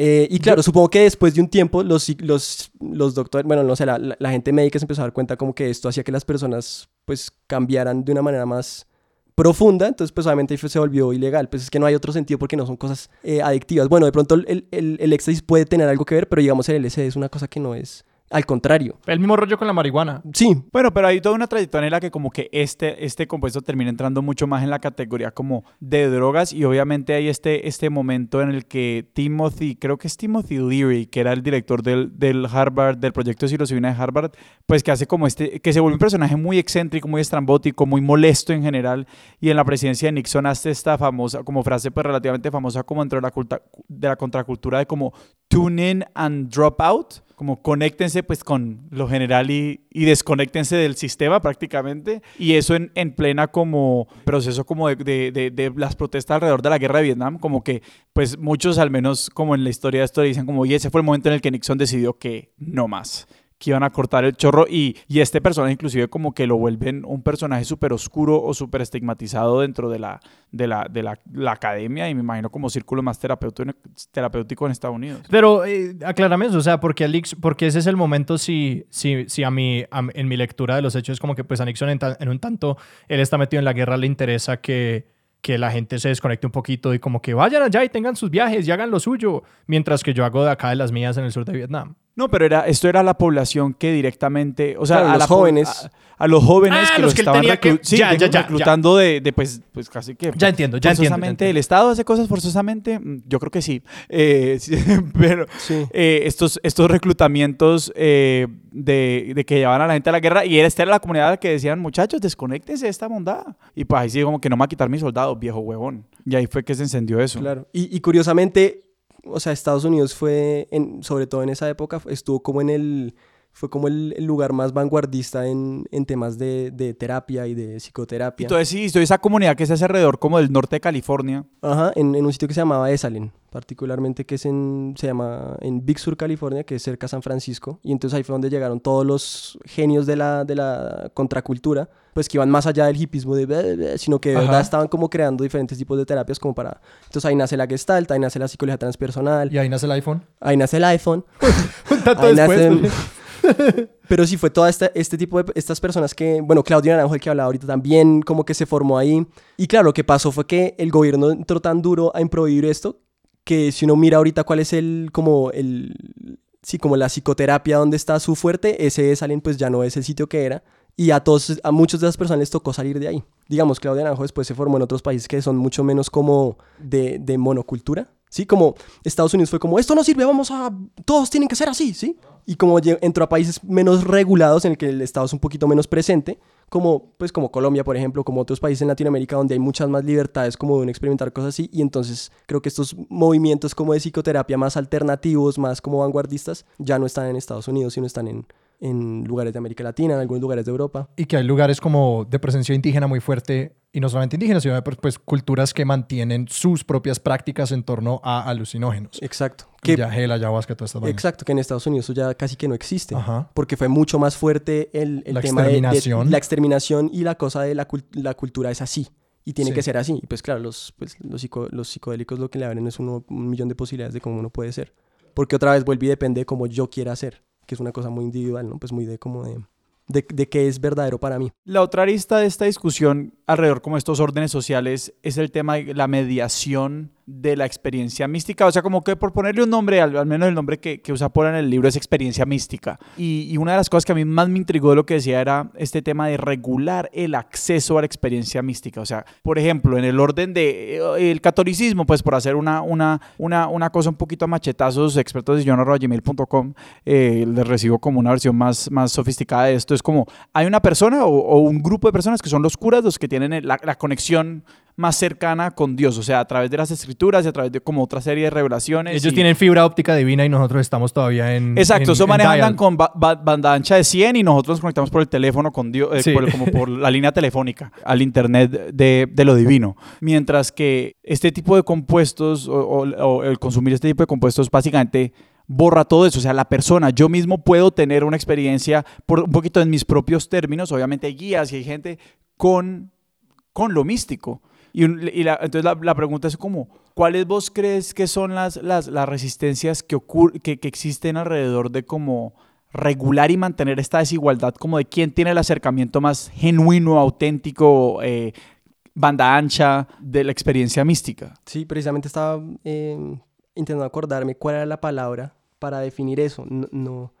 Eh, y claro, supongo que después de un tiempo los, los, los doctores, bueno, no sé, la, la- la gente médica se empezó a dar cuenta como que esto hacía que las personas pues cambiaran de una manera más profunda, entonces pues obviamente se volvió ilegal, pues es que no hay otro sentido porque no son cosas eh, adictivas. Bueno, de pronto el, el, el éxtasis puede tener algo que ver, pero digamos el LSD es una cosa que no es, al contrario. El mismo rollo con la marihuana. Sí, Bueno, pero hay toda una trayectoria en la que como que este, este compuesto termina entrando mucho más en la categoría como de drogas y obviamente hay este, este momento en el que Timothy, creo que es Timothy Leary, que era el director del, del Harvard, del proyecto de psilocibina de Harvard, pues que hace como este, que se vuelve un personaje muy excéntrico, muy estrambótico, muy molesto en general y en la presidencia de Nixon hace esta famosa, como frase pues relativamente famosa como dentro de la, culta- de la contracultura de como tune in and drop out, como conéctense pues con lo general y, y desconéctense del sistema prácticamente. Y eso en, en plena como proceso como de, de- de- las protestas alrededor de la guerra de Vietnam, como que pues muchos al menos como en la historia de esto dicen como y ese fue el momento en el que Nixon decidió que no más que iban a cortar el chorro y, y este personaje inclusive como que lo vuelven un personaje súper oscuro o súper estigmatizado dentro de la, de, la, de la, academia y me imagino como círculo más terapéutico, en Estados Unidos. Pero eh, eso, o sea, porque, a Nix- porque ese es el momento si, si, si a mí, en mi lectura de los hechos, como que pues a Nixon en, en un tanto, él está metido en la guerra, le interesa que, que la gente se desconecte un poquito y como que vayan allá y tengan sus viajes y hagan lo suyo, mientras que yo hago de acá de las mías en el sur de Vietnam. No, pero era, esto era la población que directamente, o sea, Claro, a los la jóvenes. A, a los jóvenes Ah, que los los que estaban que- sí, ya, ya, ya, reclutando de, de, pues, pues casi que Ya entiendo, ya entiendo, forzosamente el. Estado hace cosas forzosamente, Mm, yo creo que sí, Eh, sí, pero sí. eh, estos, estos reclutamientos eh, de, de que llevaban a la gente a la guerra y esta era la comunidad que decían muchachos desconéctense de esta bondad y pues ahí sí como que no me va a quitar mis soldados viejo huevón y ahí fue que se encendió eso Claro. Y, y curiosamente, o sea, Estados Unidos fue, en, sobre todo en esa época, estuvo como en el, fue como el, el lugar más vanguardista en, en temas de, de terapia y de psicoterapia. entonces sí toda esa comunidad que es alrededor como del norte de California Ajá, en, en un sitio que se llamaba Esalen. Particularmente que es en, se llama en Big Sur, California, que es cerca de San Francisco, y entonces ahí fue donde llegaron todos los genios de la, de la contracultura, pues que iban más allá del hipismo, de, sino que de verdad Ajá. estaban como creando diferentes tipos de terapias como para... Entonces ahí nace la gestalt, ahí nace la psicología transpersonal, Y ahí nace el iPhone. ahí nace el iPhone, Un tanto Ahí después. nacen- Pero sí fue toda esta, este tipo de estas personas que, bueno, Claudio Naranjo, el que hablaba ahorita también, como que se formó ahí. Y claro, lo que pasó fue que el gobierno entró tan duro a improvisar esto que si uno mira ahorita cuál es el, como el, sí, como la psicoterapia donde está su fuerte, ese Salem pues ya no es el sitio que era. Y a todos, a muchas de las personas les tocó salir de ahí. Digamos, Claudio Naranjo después se formó en otros países que son mucho menos como de, de monocultura. Sí, como Estados Unidos fue como, esto no sirve, vamos a, todos tienen que ser así, ¿sí? Y como entró a países menos regulados en el que el Estado es un poquito menos presente, como, pues como Colombia, por ejemplo, como otros países en Latinoamérica donde hay muchas más libertades como de experimentar cosas así, y entonces creo que estos movimientos como de psicoterapia más alternativos, más como vanguardistas, ya no están en Estados Unidos, sino están en, en lugares de América Latina, en algunos lugares de Europa. Y que hay lugares como de presencia indígena muy fuerte, y no solamente indígenas, sino pues, pues, culturas que mantienen sus propias prácticas en torno a alucinógenos. Exacto. Que, ya gel, ayahuasca, todas estas exacto, que en Estados Unidos eso ya casi que no existe. Ajá. porque fue mucho más fuerte el, el La tema de- de, exterminación. la exterminación y la cosa de la, la cultura es así y tiene Sí. que ser así. Y pues claro, los, pues, los, psico- los psicodélicos lo que le abren es uno- un millón de posibilidades de cómo uno puede ser. Porque otra vez vuelve y depende de cómo yo quiera ser, que es una cosa muy individual, ¿no? Pues muy de como de, de, qué es verdadero para mí. La otra arista de esta discusión alrededor como estos órdenes sociales es el tema de la mediación de la experiencia mística. O sea, como que por ponerle un nombre, al, al menos el nombre que, que usa Paul en el libro es experiencia mística. Y, y una de las cosas que a mí más me intrigó de lo que decía era este tema de regular el acceso a la experiencia mística. O sea, por ejemplo, en el orden de eh, el catolicismo, pues por hacer una, una, una, una cosa un poquito a machetazos, expertos de gmail.com, eh, les recibo como una versión más, más sofisticada de esto. Es como, hay una persona o, o un grupo de personas que son los curas los que tienen la, la conexión más cercana con Dios, o sea, a través de las escrituras y a través de como otra serie de revelaciones. Ellos y- tienen fibra óptica divina y nosotros estamos todavía en. Exacto, en- eso en manejan dial. con ba- ba- banda ancha de 100 y nosotros nos conectamos por el teléfono con Dios, eh, Sí. por- como por la línea telefónica, al internet de, de lo divino. Mientras que este tipo de compuestos o, o- o el consumir este tipo de compuestos básicamente borra todo eso. O sea, la persona, yo mismo puedo tener una experiencia por un poquito en mis propios términos, obviamente hay guías y hay gente con, con lo místico. Y, un- y la- entonces la, la pregunta es como, ¿cuáles vos crees que son las, las, las resistencias que, ocur- que, que existen alrededor de como regular y mantener esta desigualdad como de quién tiene el acercamiento más genuino, auténtico, eh, banda ancha de la experiencia mística? Sí, precisamente estaba eh, intentando acordarme cuál era la palabra para definir eso. No, no,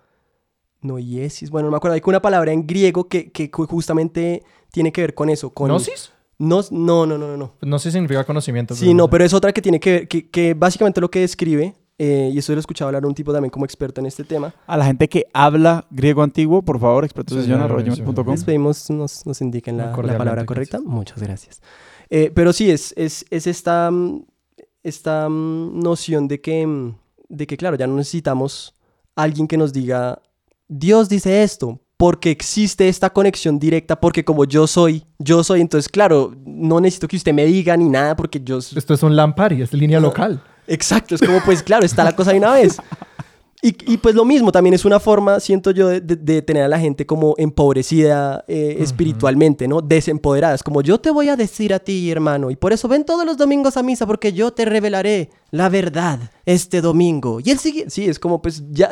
noiesis. Bueno, no me acuerdo. Hay una palabra en griego que, que ju- justamente tiene que ver con eso. Con, ¿Gnosis? Nos- no, no, no, no, no. Gnosis significa conocimiento. Sí, no, pero es otra que tiene que ver, que, que básicamente lo que describe, eh, y eso lo he escuchado hablar un tipo también como experto en este tema. A la gente que habla griego antiguo, por favor, expertosesillon.com. Les pedimos nos, nos indiquen la, palabra correcta. Muchas gracias. Eh, pero sí, es, es, es esta, mm, esta mm, noción de que, mm, de que, claro, ya no necesitamos alguien que nos diga, Dios dice esto, porque existe esta conexión directa, porque como yo soy, yo soy, entonces, claro, no necesito que usted me diga ni nada, porque yo... Esto es un Lampari, es línea local. Exacto, es como, pues claro, está la cosa de una vez. Y, y, pues lo mismo, también es una forma, siento yo, de, tener a la gente como empobrecida eh, espiritualmente, ¿no? Desempoderada. Es como, yo te voy a decir a ti, hermano, y por eso ven todos los domingos a misa, porque yo te revelaré la verdad este domingo. Y él sigue, sí, es como, pues ya,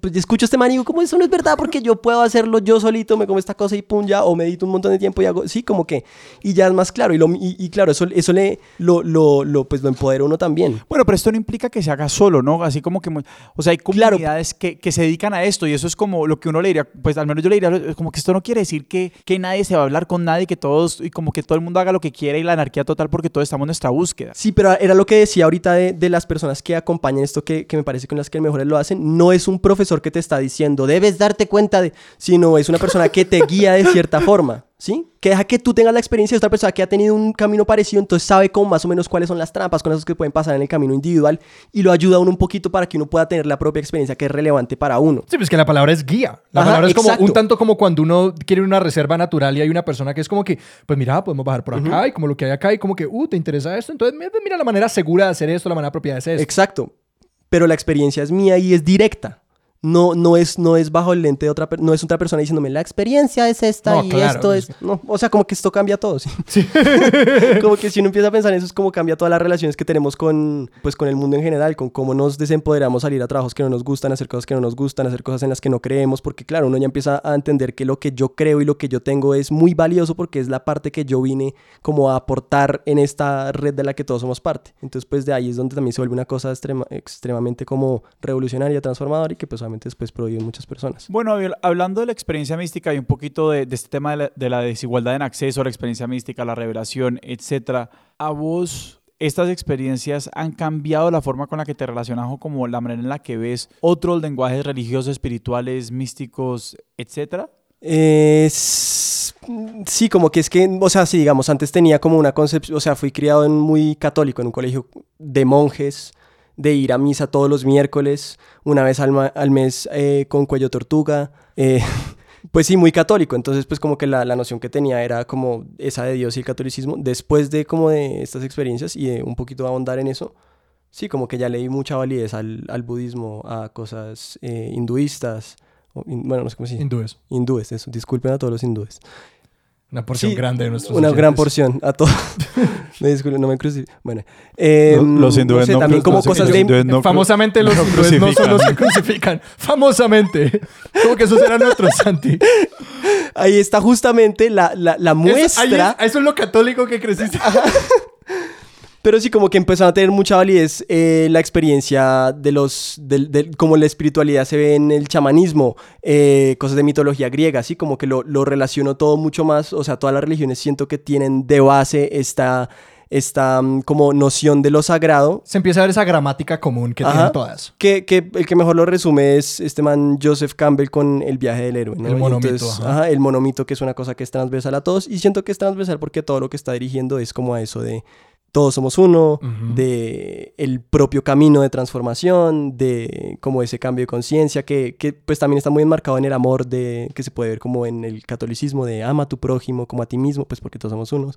pues, escucho a este man y digo, como eso no es verdad, porque yo puedo hacerlo yo solito, me como esta cosa y pum, ya, o medito un montón de tiempo y hago, sí, como que, y ya es más claro. Y, lo, y, y claro, eso, eso le, lo, lo, lo, pues lo empodera uno también. Bueno, pero esto no implica que se haga solo, ¿no? Así como que, o sea, hay Claro. comunidades que, que se dedican a esto y eso es como lo que uno le diría, pues al menos yo le diría, como que esto no quiere decir que, que nadie se va a hablar con nadie, que todos, y como que todo el mundo haga lo que quiera y la anarquía total porque todos estamos en nuestra búsqueda. Sí, pero era lo que decía ahorita de, de las personas que acompañan esto, que, que me parece con las que mejores lo hacen. No es un profesor que te está diciendo, debes darte cuenta de, sino es una persona que te guía de cierta forma. ¿Sí? Que deja que tú tengas la experiencia de otra persona que ha tenido un camino parecido, entonces sabe como más o menos cuáles son las trampas, con esos que pueden pasar en el camino individual y lo ayuda a uno un poquito para que uno pueda tener la propia experiencia que es relevante para uno. Sí, pues que la palabra es guía. La Ajá, palabra es como un tanto como cuando uno quiere una reserva natural y hay una persona que es como que, pues mira, podemos bajar por acá y como lo que hay acá y como que, uh, ¿te interesa esto? Entonces, mira la manera segura de hacer esto, la manera apropiada de hacer esto. Exacto. Pero la experiencia es mía y es directa. No, no, es, no es bajo el lente de otra persona, no es otra persona diciéndome la experiencia es esta No, y claro, esto es. No, o sea, como que esto cambia todo. ¿sí? como que si uno empieza a pensar en eso, es como cambia todas las relaciones que tenemos con, pues, con el mundo en general, con cómo nos desempoderamos salir a trabajos que no nos gustan, hacer cosas que no nos gustan, hacer cosas en las que no creemos, porque claro, uno ya empieza a entender que lo que yo creo y lo que yo tengo es muy valioso porque es la parte que yo vine como a aportar en esta red de la que todos somos parte. Entonces, pues de ahí es donde también se vuelve una cosa extrema- extremadamente como revolucionaria, transformadora y que pues después prohíbe muchas personas. Bueno, hablando de la experiencia mística y un poquito de, de este tema de la, de la desigualdad en acceso a la experiencia mística, la revelación, etcétera, ¿a vos estas experiencias han cambiado la forma con la que te relacionas o como la manera en la que ves otros lenguajes religiosos, espirituales, místicos, etcétera? Eh, s- sí, como que es que, o sea, sí, digamos, antes tenía como una concepción, o sea, fui criado en muy católico, en un colegio de monjes, de ir a misa todos los miércoles, una vez al, al mes eh, con cuello tortuga, eh, pues sí, muy católico, entonces pues como que la, la noción que tenía era como esa de Dios y el catolicismo, después de como de estas experiencias y de un poquito ahondar en eso, sí, como que ya leí mucha validez al, al budismo, a cosas eh, hinduistas, o hin- bueno, no sé cómo se dice. Hindúes. Hindúes, eso. Disculpen a todos los hindúes. Una porción Sí, grande de nuestros Una gran porción a todos. me disculpen, no me crucifiquen. Bueno. eh, Los hindúes sé, no también cru- como los cosas de... no Famosamente los hindúes no son los que crucifican. crucifican. Famosamente. Como que eso será nuestro Santi. Ahí está justamente la, la, la Eso, ahí muestra. es, eso es lo católico que creciste. Pero sí, como que empezaron a tener mucha validez eh, la experiencia de los. del- como la espiritualidad se ve en el chamanismo, eh, cosas de mitología griega, así como que lo, lo relaciono todo mucho más. O sea, todas las religiones siento que tienen de base esta. esta mm, como noción de lo sagrado Se empieza a ver esa gramática común que Ajá. tienen todas. Que, que el que mejor lo resume es este man Joseph Campbell con El viaje del héroe. ¿no? El monomito, entonces, ajá. ajá, el monomito, que es una cosa que es transversal a todos. Y siento que es transversal porque todo lo que está dirigiendo es como a eso de todos somos uno, Ujú. de el propio camino de transformación, de como ese cambio de conciencia, que, que pues también está muy enmarcado en el amor de que se puede ver como en el catolicismo de ama a tu prójimo como a ti mismo, pues porque todos somos unos.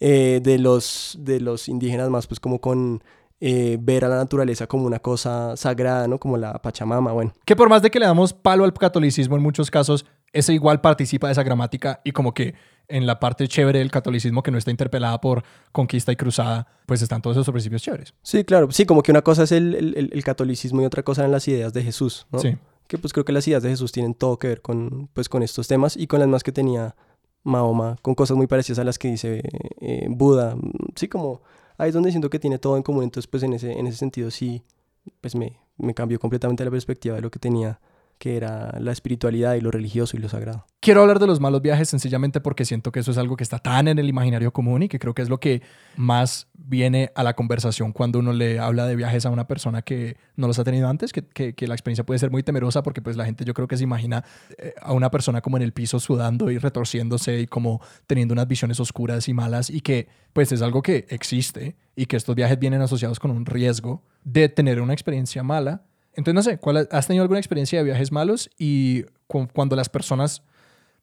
Eh, de, los, de los indígenas más pues como con eh, ver a la naturaleza como una cosa sagrada, ¿no? Como la Pachamama, bueno. Que por más de que le damos palo al catolicismo en muchos casos, ese igual participa de esa gramática y como que en la parte chévere del catolicismo que no está interpelada por conquista y cruzada, pues están todos esos principios chéveres. Sí, claro, sí, como que una cosa es el, el- el- catolicismo y otra cosa eran las ideas de Jesús, ¿no? Sí. Que pues creo que las ideas de Jesús tienen todo que ver con, pues, con estos temas y con las más que tenía Mahoma, con cosas muy parecidas a las que dice eh, Buda. Sí, como ahí es donde siento que tiene todo en común, entonces pues en ese, en ese sentido sí, pues me, me cambió completamente la perspectiva de lo que tenía, que era la espiritualidad y lo religioso y lo sagrado. Quiero hablar de los malos viajes sencillamente porque siento que eso es algo que está tan en el imaginario común y que creo que es lo que más viene a la conversación cuando uno le habla de viajes a una persona que no los ha tenido antes, que, que- la experiencia puede ser muy temerosa porque pues la gente yo creo que se imagina eh, a una persona como en el piso sudando y retorciéndose y como teniendo unas visiones oscuras y malas y que pues es algo que existe y que estos viajes vienen asociados con un riesgo de tener una experiencia mala. Entonces no sé, ¿cuál, ¿has tenido alguna experiencia de viajes malos? Y cu- cuando las personas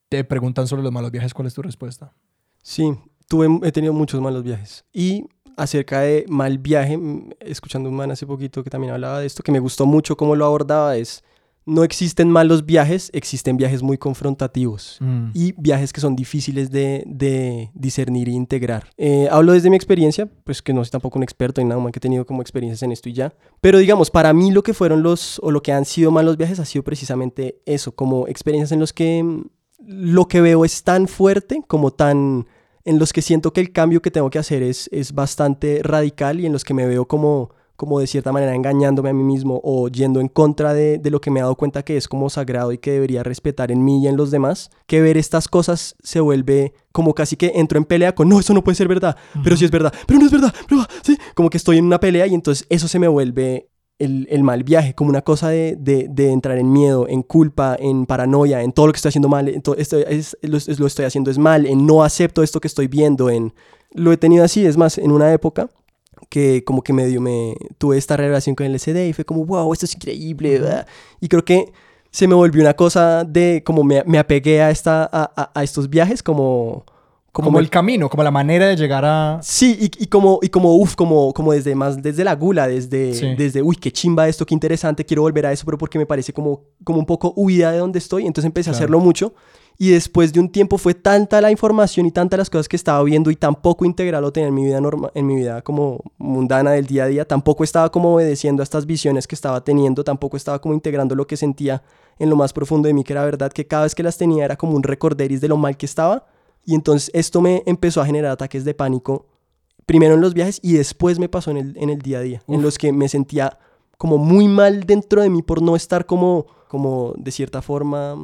te preguntan sobre los malos viajes, ¿cuál es tu respuesta? Sí, tuve, he tenido muchos malos viajes. Y acerca de mal viaje, mm, escuchando un man hace poquito que también hablaba de esto, que me gustó mucho cómo lo abordaba, es, no existen malos viajes, existen viajes muy confrontativos. Y viajes que son difíciles de, de discernir e integrar. Eh, hablo desde mi experiencia, pues que no soy tampoco un experto en nada, man, que he tenido como experiencias en esto y ya. Pero digamos, para mí lo que fueron los, o lo que han sido malos viajes ha sido precisamente eso, como experiencias en los que mm, lo que veo es tan fuerte, como tan... en los que siento que el cambio que tengo que hacer es, es bastante radical y en los que me veo como como de cierta manera engañándome a mí mismo o yendo en contra de, de lo que me he dado cuenta que es como sagrado y que debería respetar en mí y en los demás, que ver estas cosas se vuelve como casi que entro en pelea con, no, eso no puede ser verdad, pero sí es verdad, pero no es verdad, pero sí, como que estoy en una pelea y entonces eso se me vuelve el, el mal viaje, como una cosa de, de, de entrar en miedo, en culpa, en paranoia, en todo lo que estoy haciendo mal, en todo esto es, lo, es- lo estoy haciendo es mal, en no acepto esto que estoy viendo, en lo he tenido así, es más, en una época que como que medio me tuve esta relación con el SD y fue como, wow, esto es increíble, ¿verdad? y creo que se me volvió una cosa de como me, me apegué a, esta, a, a- a estos viajes como... Como, me- el camino, como la manera de llegar a... Sí, y, y como, y como, uf, como, como desde más, desde la gula, desde, Sí. desde, uy, qué chimba esto, qué interesante, quiero volver a eso, pero porque me parece como, como un poco huida de donde estoy, entonces empecé a hacerlo mucho, y después de un tiempo fue tanta la información y tantas las cosas que estaba viendo y tampoco integral lo tenía en mi vida normal, en mi vida como mundana del día a día, tampoco estaba como obedeciendo a estas visiones que estaba teniendo, tampoco estaba como integrando lo que sentía en lo más profundo de mí, que era verdad, que cada vez que las tenía era como un recorderis de lo mal que estaba, y entonces esto me empezó a generar ataques de pánico primero en los viajes y después me pasó en el, en el día a día, en los que me sentía como muy mal dentro de mí por no estar como, como de cierta forma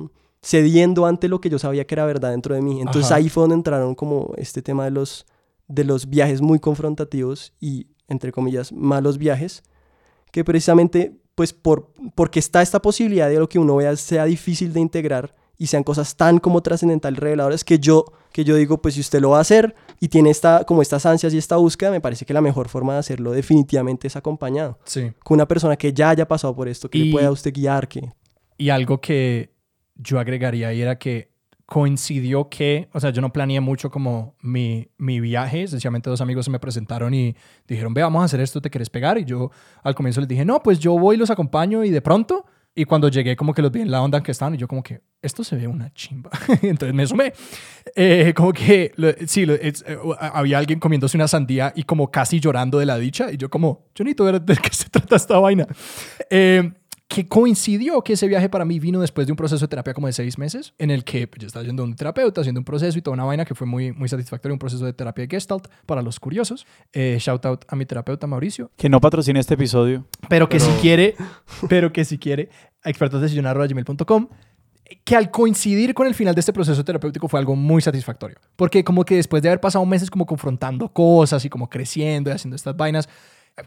cediendo ante lo que yo sabía que era verdad dentro de mí. Entonces Ajá. ahí fue donde entraron como este tema de los, de los viajes muy confrontativos y, entre comillas, malos viajes, que precisamente, pues por, porque está esta posibilidad de lo que uno vea sea difícil de integrar y sean cosas tan como trascendentales reveladoras que yo que yo digo pues si usted lo va a hacer y tiene esta como estas ansias y esta búsqueda me parece que la mejor forma de hacerlo definitivamente es acompañado Sí. con una persona que ya haya pasado por esto que Y- le pueda usted guiar que Y algo que yo agregaría ahí era que coincidió que, o sea, yo no planeé mucho como mi, mi viaje, sencillamente dos amigos se me presentaron y dijeron, ve, vamos a hacer esto, ¿te quieres pegar? Y yo al comienzo les dije, no, pues yo voy los acompaño y de pronto, y cuando llegué como que los vi en la onda en que estaban y yo como que, esto se ve una chimba. Entonces me sumé. Eh, como que, sí, eh, había alguien comiéndose una sandía y como casi llorando de la dicha y yo como, yo necesito ver de qué se trata esta vaina. Eh, que coincidió que ese viaje para mí vino después de un proceso de terapia como de seis meses, en el que pues, yo estaba yendo a un terapeuta, haciendo un proceso y toda una vaina que fue muy, muy satisfactorio, un proceso de terapia de Gestalt para los curiosos. Eh, shout out a mi terapeuta Mauricio. Que no patrocine este episodio. Pero que Pero- si quiere, pero que si quiere, a expertosdesillon.gmail.com que al coincidir con el final de este proceso terapéutico fue algo muy satisfactorio. Porque como que después de haber pasado meses como confrontando cosas y como creciendo y haciendo estas vainas,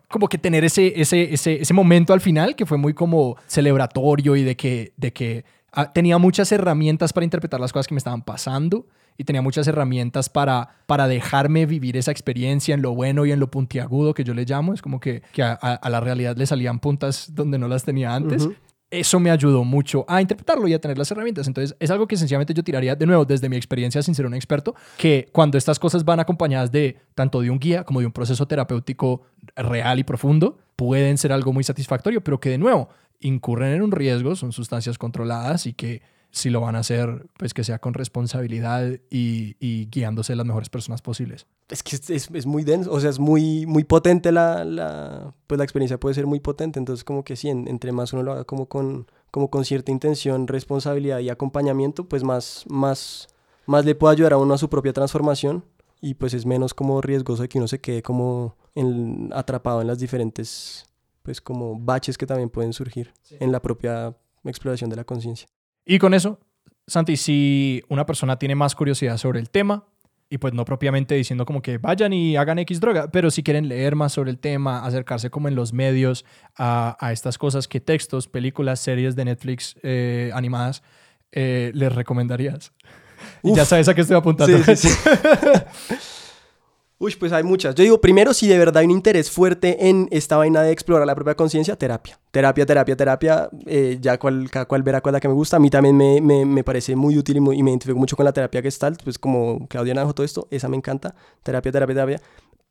como que tener ese, ese, ese, ese momento al final que fue muy como celebratorio y de que, de que ah, tenía muchas herramientas para interpretar las cosas que me estaban pasando y tenía muchas herramientas para, para dejarme vivir esa experiencia en lo bueno y en lo puntiagudo que yo le llamo. Es como que, que a, la realidad le salían puntas donde no las tenía antes. Eso me ayudó mucho a interpretarlo y a tener las herramientas. Entonces, es algo que sencillamente yo tiraría de nuevo desde mi experiencia sin ser un experto, que cuando estas cosas van acompañadas de tanto de un guía como de un proceso terapéutico real y profundo, pueden ser algo muy satisfactorio, pero que de nuevo incurren en un riesgo, son sustancias controladas y que si lo van a hacer, pues que sea con responsabilidad y, y guiándose las mejores personas posibles. Es que es, es- muy denso, o sea, es muy, muy potente la, la, pues la experiencia puede ser muy potente, entonces como que sí, en- entre más uno lo haga como con, como con cierta intención, responsabilidad y acompañamiento, pues más, más, más le puede ayudar a uno a su propia transformación y pues es menos como riesgoso de que uno se quede como en- atrapado en las diferentes, pues como baches que también pueden surgir en la propia exploración de la conciencia. Y con eso, Santi, si una persona tiene más curiosidad sobre el tema, y pues no propiamente diciendo como que vayan y hagan X droga, pero si quieren leer más sobre el tema, acercarse como en los medios a, a estas cosas, ¿qué textos, películas, series de Netflix eh, animadas eh, les recomendarías? Y ya sabes a qué estoy apuntando. Sí, sí, sí. Uy, pues hay muchas. Yo digo, primero, si de verdad hay un interés fuerte en esta vaina de explorar la propia conciencia, terapia. Terapia, terapia, terapia. eh, ya cual, cual verá cuál es la que me gusta. A mí también me, me, me parece muy útil y, muy- y me identifico mucho con la terapia Gestalt, pues como Claudia Naranjo, todo esto, esa me encanta. Terapia, terapia, terapia.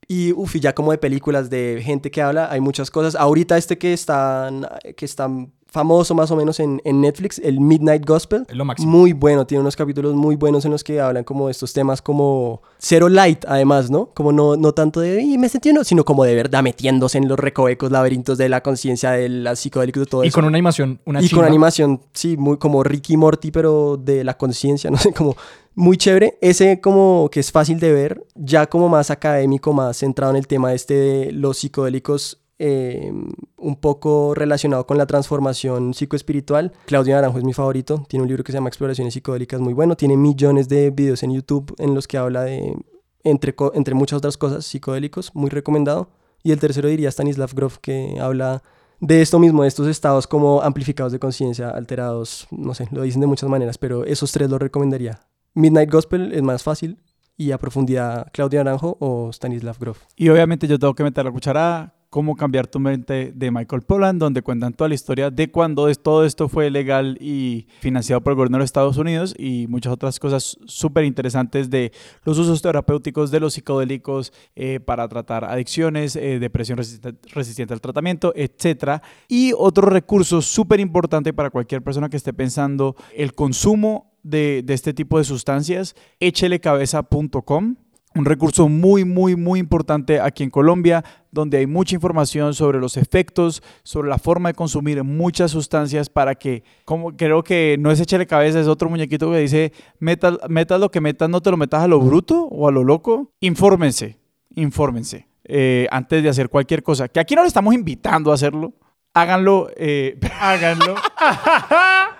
Y uf, y ya como de películas de gente que habla, hay muchas cosas. Ahorita este que está, que está famoso más o menos en, en Netflix, el Midnight Gospel. Es lo máximo. Muy bueno, tiene unos capítulos muy buenos en los que hablan como de estos temas como cero light, además, ¿no? Como no, no tanto de, "Y me sentí uno", sino como de verdad metiéndose en los recovecos, laberintos de la conciencia, de la psicodélica, de todo Y eso. con una animación, una y con animación, sí, muy como Ricky Morty, pero de la conciencia, no sé, como muy chévere. Ese como que es fácil de ver, ya como más académico, más centrado en el tema este de los psicodélicos, eh, un poco relacionado con la transformación psicoespiritual. Claudio Naranjo es mi favorito, tiene un libro que se llama Exploraciones Psicodélicas, muy bueno, tiene millones de videos en YouTube en los que habla de, entre, entre muchas otras cosas, psicodélicos, muy recomendado. Y el tercero diría Stanislav Grof, que habla de esto mismo, de estos estados como amplificados de conciencia, alterados, no sé, lo dicen de muchas maneras, pero esos tres los recomendaría. Midnight Gospel es más fácil y a profundidad Claudia Naranjo o Stanislav Grof. Y obviamente yo tengo que meter la cucharada Cómo cambiar tu mente de Michael Pollan, donde cuentan toda la historia de cuando todo esto fue legal y financiado por el gobierno de Estados Unidos y muchas otras cosas súper interesantes de los usos terapéuticos de los psicodélicos eh, para tratar adicciones, eh, depresión resistente, al tratamiento, etc. Y otro recurso súper importante para cualquier persona que esté pensando el consumo de, de este tipo de sustancias, échelecabeza.com un recurso muy, muy, muy importante aquí en Colombia, donde hay mucha información sobre los efectos, sobre la forma de consumir muchas sustancias para que, como creo que no es echarle cabeza, es otro muñequito que dice, metas, metas lo que metas, no te lo metas a lo bruto o a lo loco. Infórmense, infórmense eh, antes de hacer cualquier cosa. Que aquí no le estamos invitando a hacerlo. Háganlo, eh, háganlo.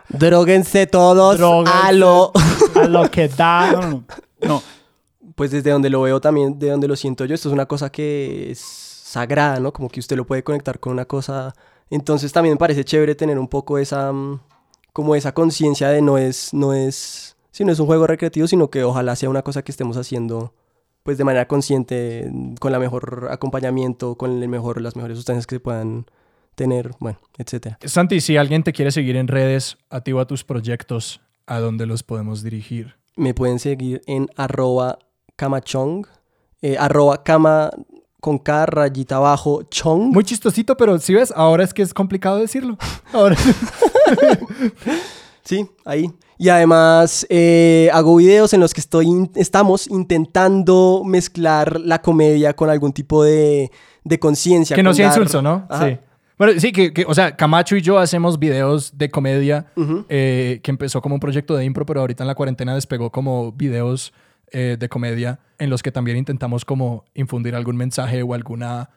Droguense todos a lo... a lo que da. no. no. no pues desde donde lo veo también, de donde lo siento yo, esto es una cosa que es sagrada, ¿no? Como que usted lo puede conectar con una cosa. Entonces también me parece chévere tener un poco esa, mm, como esa conciencia de no es, no es, si no es un juego recreativo, sino que ojalá sea una cosa que estemos haciendo pues de manera consciente, con la mejor acompañamiento, con el mejor, las mejores sustancias que se puedan tener, bueno, etcétera. Santi, si alguien te quiere seguir en redes, a ti o a tus proyectos, ¿a dónde los podemos dirigir? Me pueden seguir en arroba Kamachong, eh, arroba Kama con K rayita abajo Chong. Muy chistosito, pero si ves, ahora es que es complicado decirlo. Ahora. sí, ahí. Y además eh, hago videos en los que estoy estamos intentando mezclar la comedia con algún tipo de, de conciencia. Que no sea insulso, ¿no? Sí. Bueno, sí, que, o sea, Camacho y yo hacemos videos de comedia eh, que empezó como un proyecto de impro, pero ahorita en la cuarentena despegó como videos eh, de comedia en los que también intentamos como infundir algún mensaje o alguna,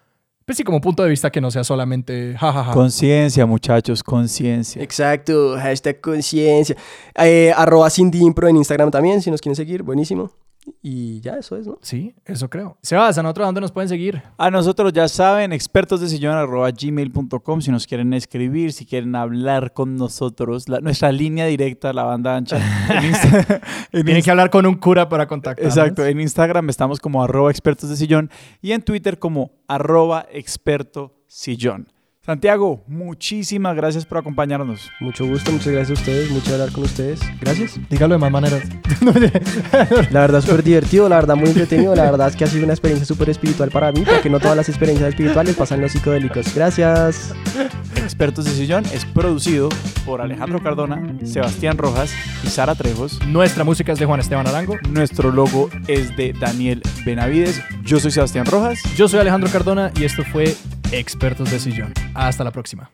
pues sí, como punto de vista que no sea solamente jajaja. Conciencia, muchachos, conciencia. Exacto, hashtag conciencia. Eh, arroba Cindy Impro en Instagram también, si nos quieren seguir, buenísimo. Y ya eso es, ¿no? Sí, eso creo. Sebas, ¿a nosotros dónde nos pueden seguir? A nosotros ya saben, expertos de sillón gmail.com si nos quieren escribir, si quieren hablar con nosotros, nuestra línea directa, la banda ancha. Tienen que hablar con un cura para contactar. Exacto, en Instagram estamos como arroba expertos de sillón y en Twitter como arroba experto sillón. Santiago, muchísimas gracias por acompañarnos. Mucho gusto, muchas gracias a ustedes, mucho hablar con ustedes. Gracias. Dígalo de más maneras. la verdad, súper divertido, la verdad, muy entretenido. La verdad es que ha sido una experiencia súper espiritual para mí, porque no todas las experiencias espirituales pasan los psicodélicos. Gracias. Expertos de Sillón es producido por Alejandro Cardona, Sebastián Rojas y Sara Trejos. Nuestra música es de Juan Esteban Arango. Nuestro logo es de Daniel Benavides. Yo soy Sebastián Rojas. Yo soy Alejandro Cardona y esto fue Expertos de Sillón. Hasta la próxima.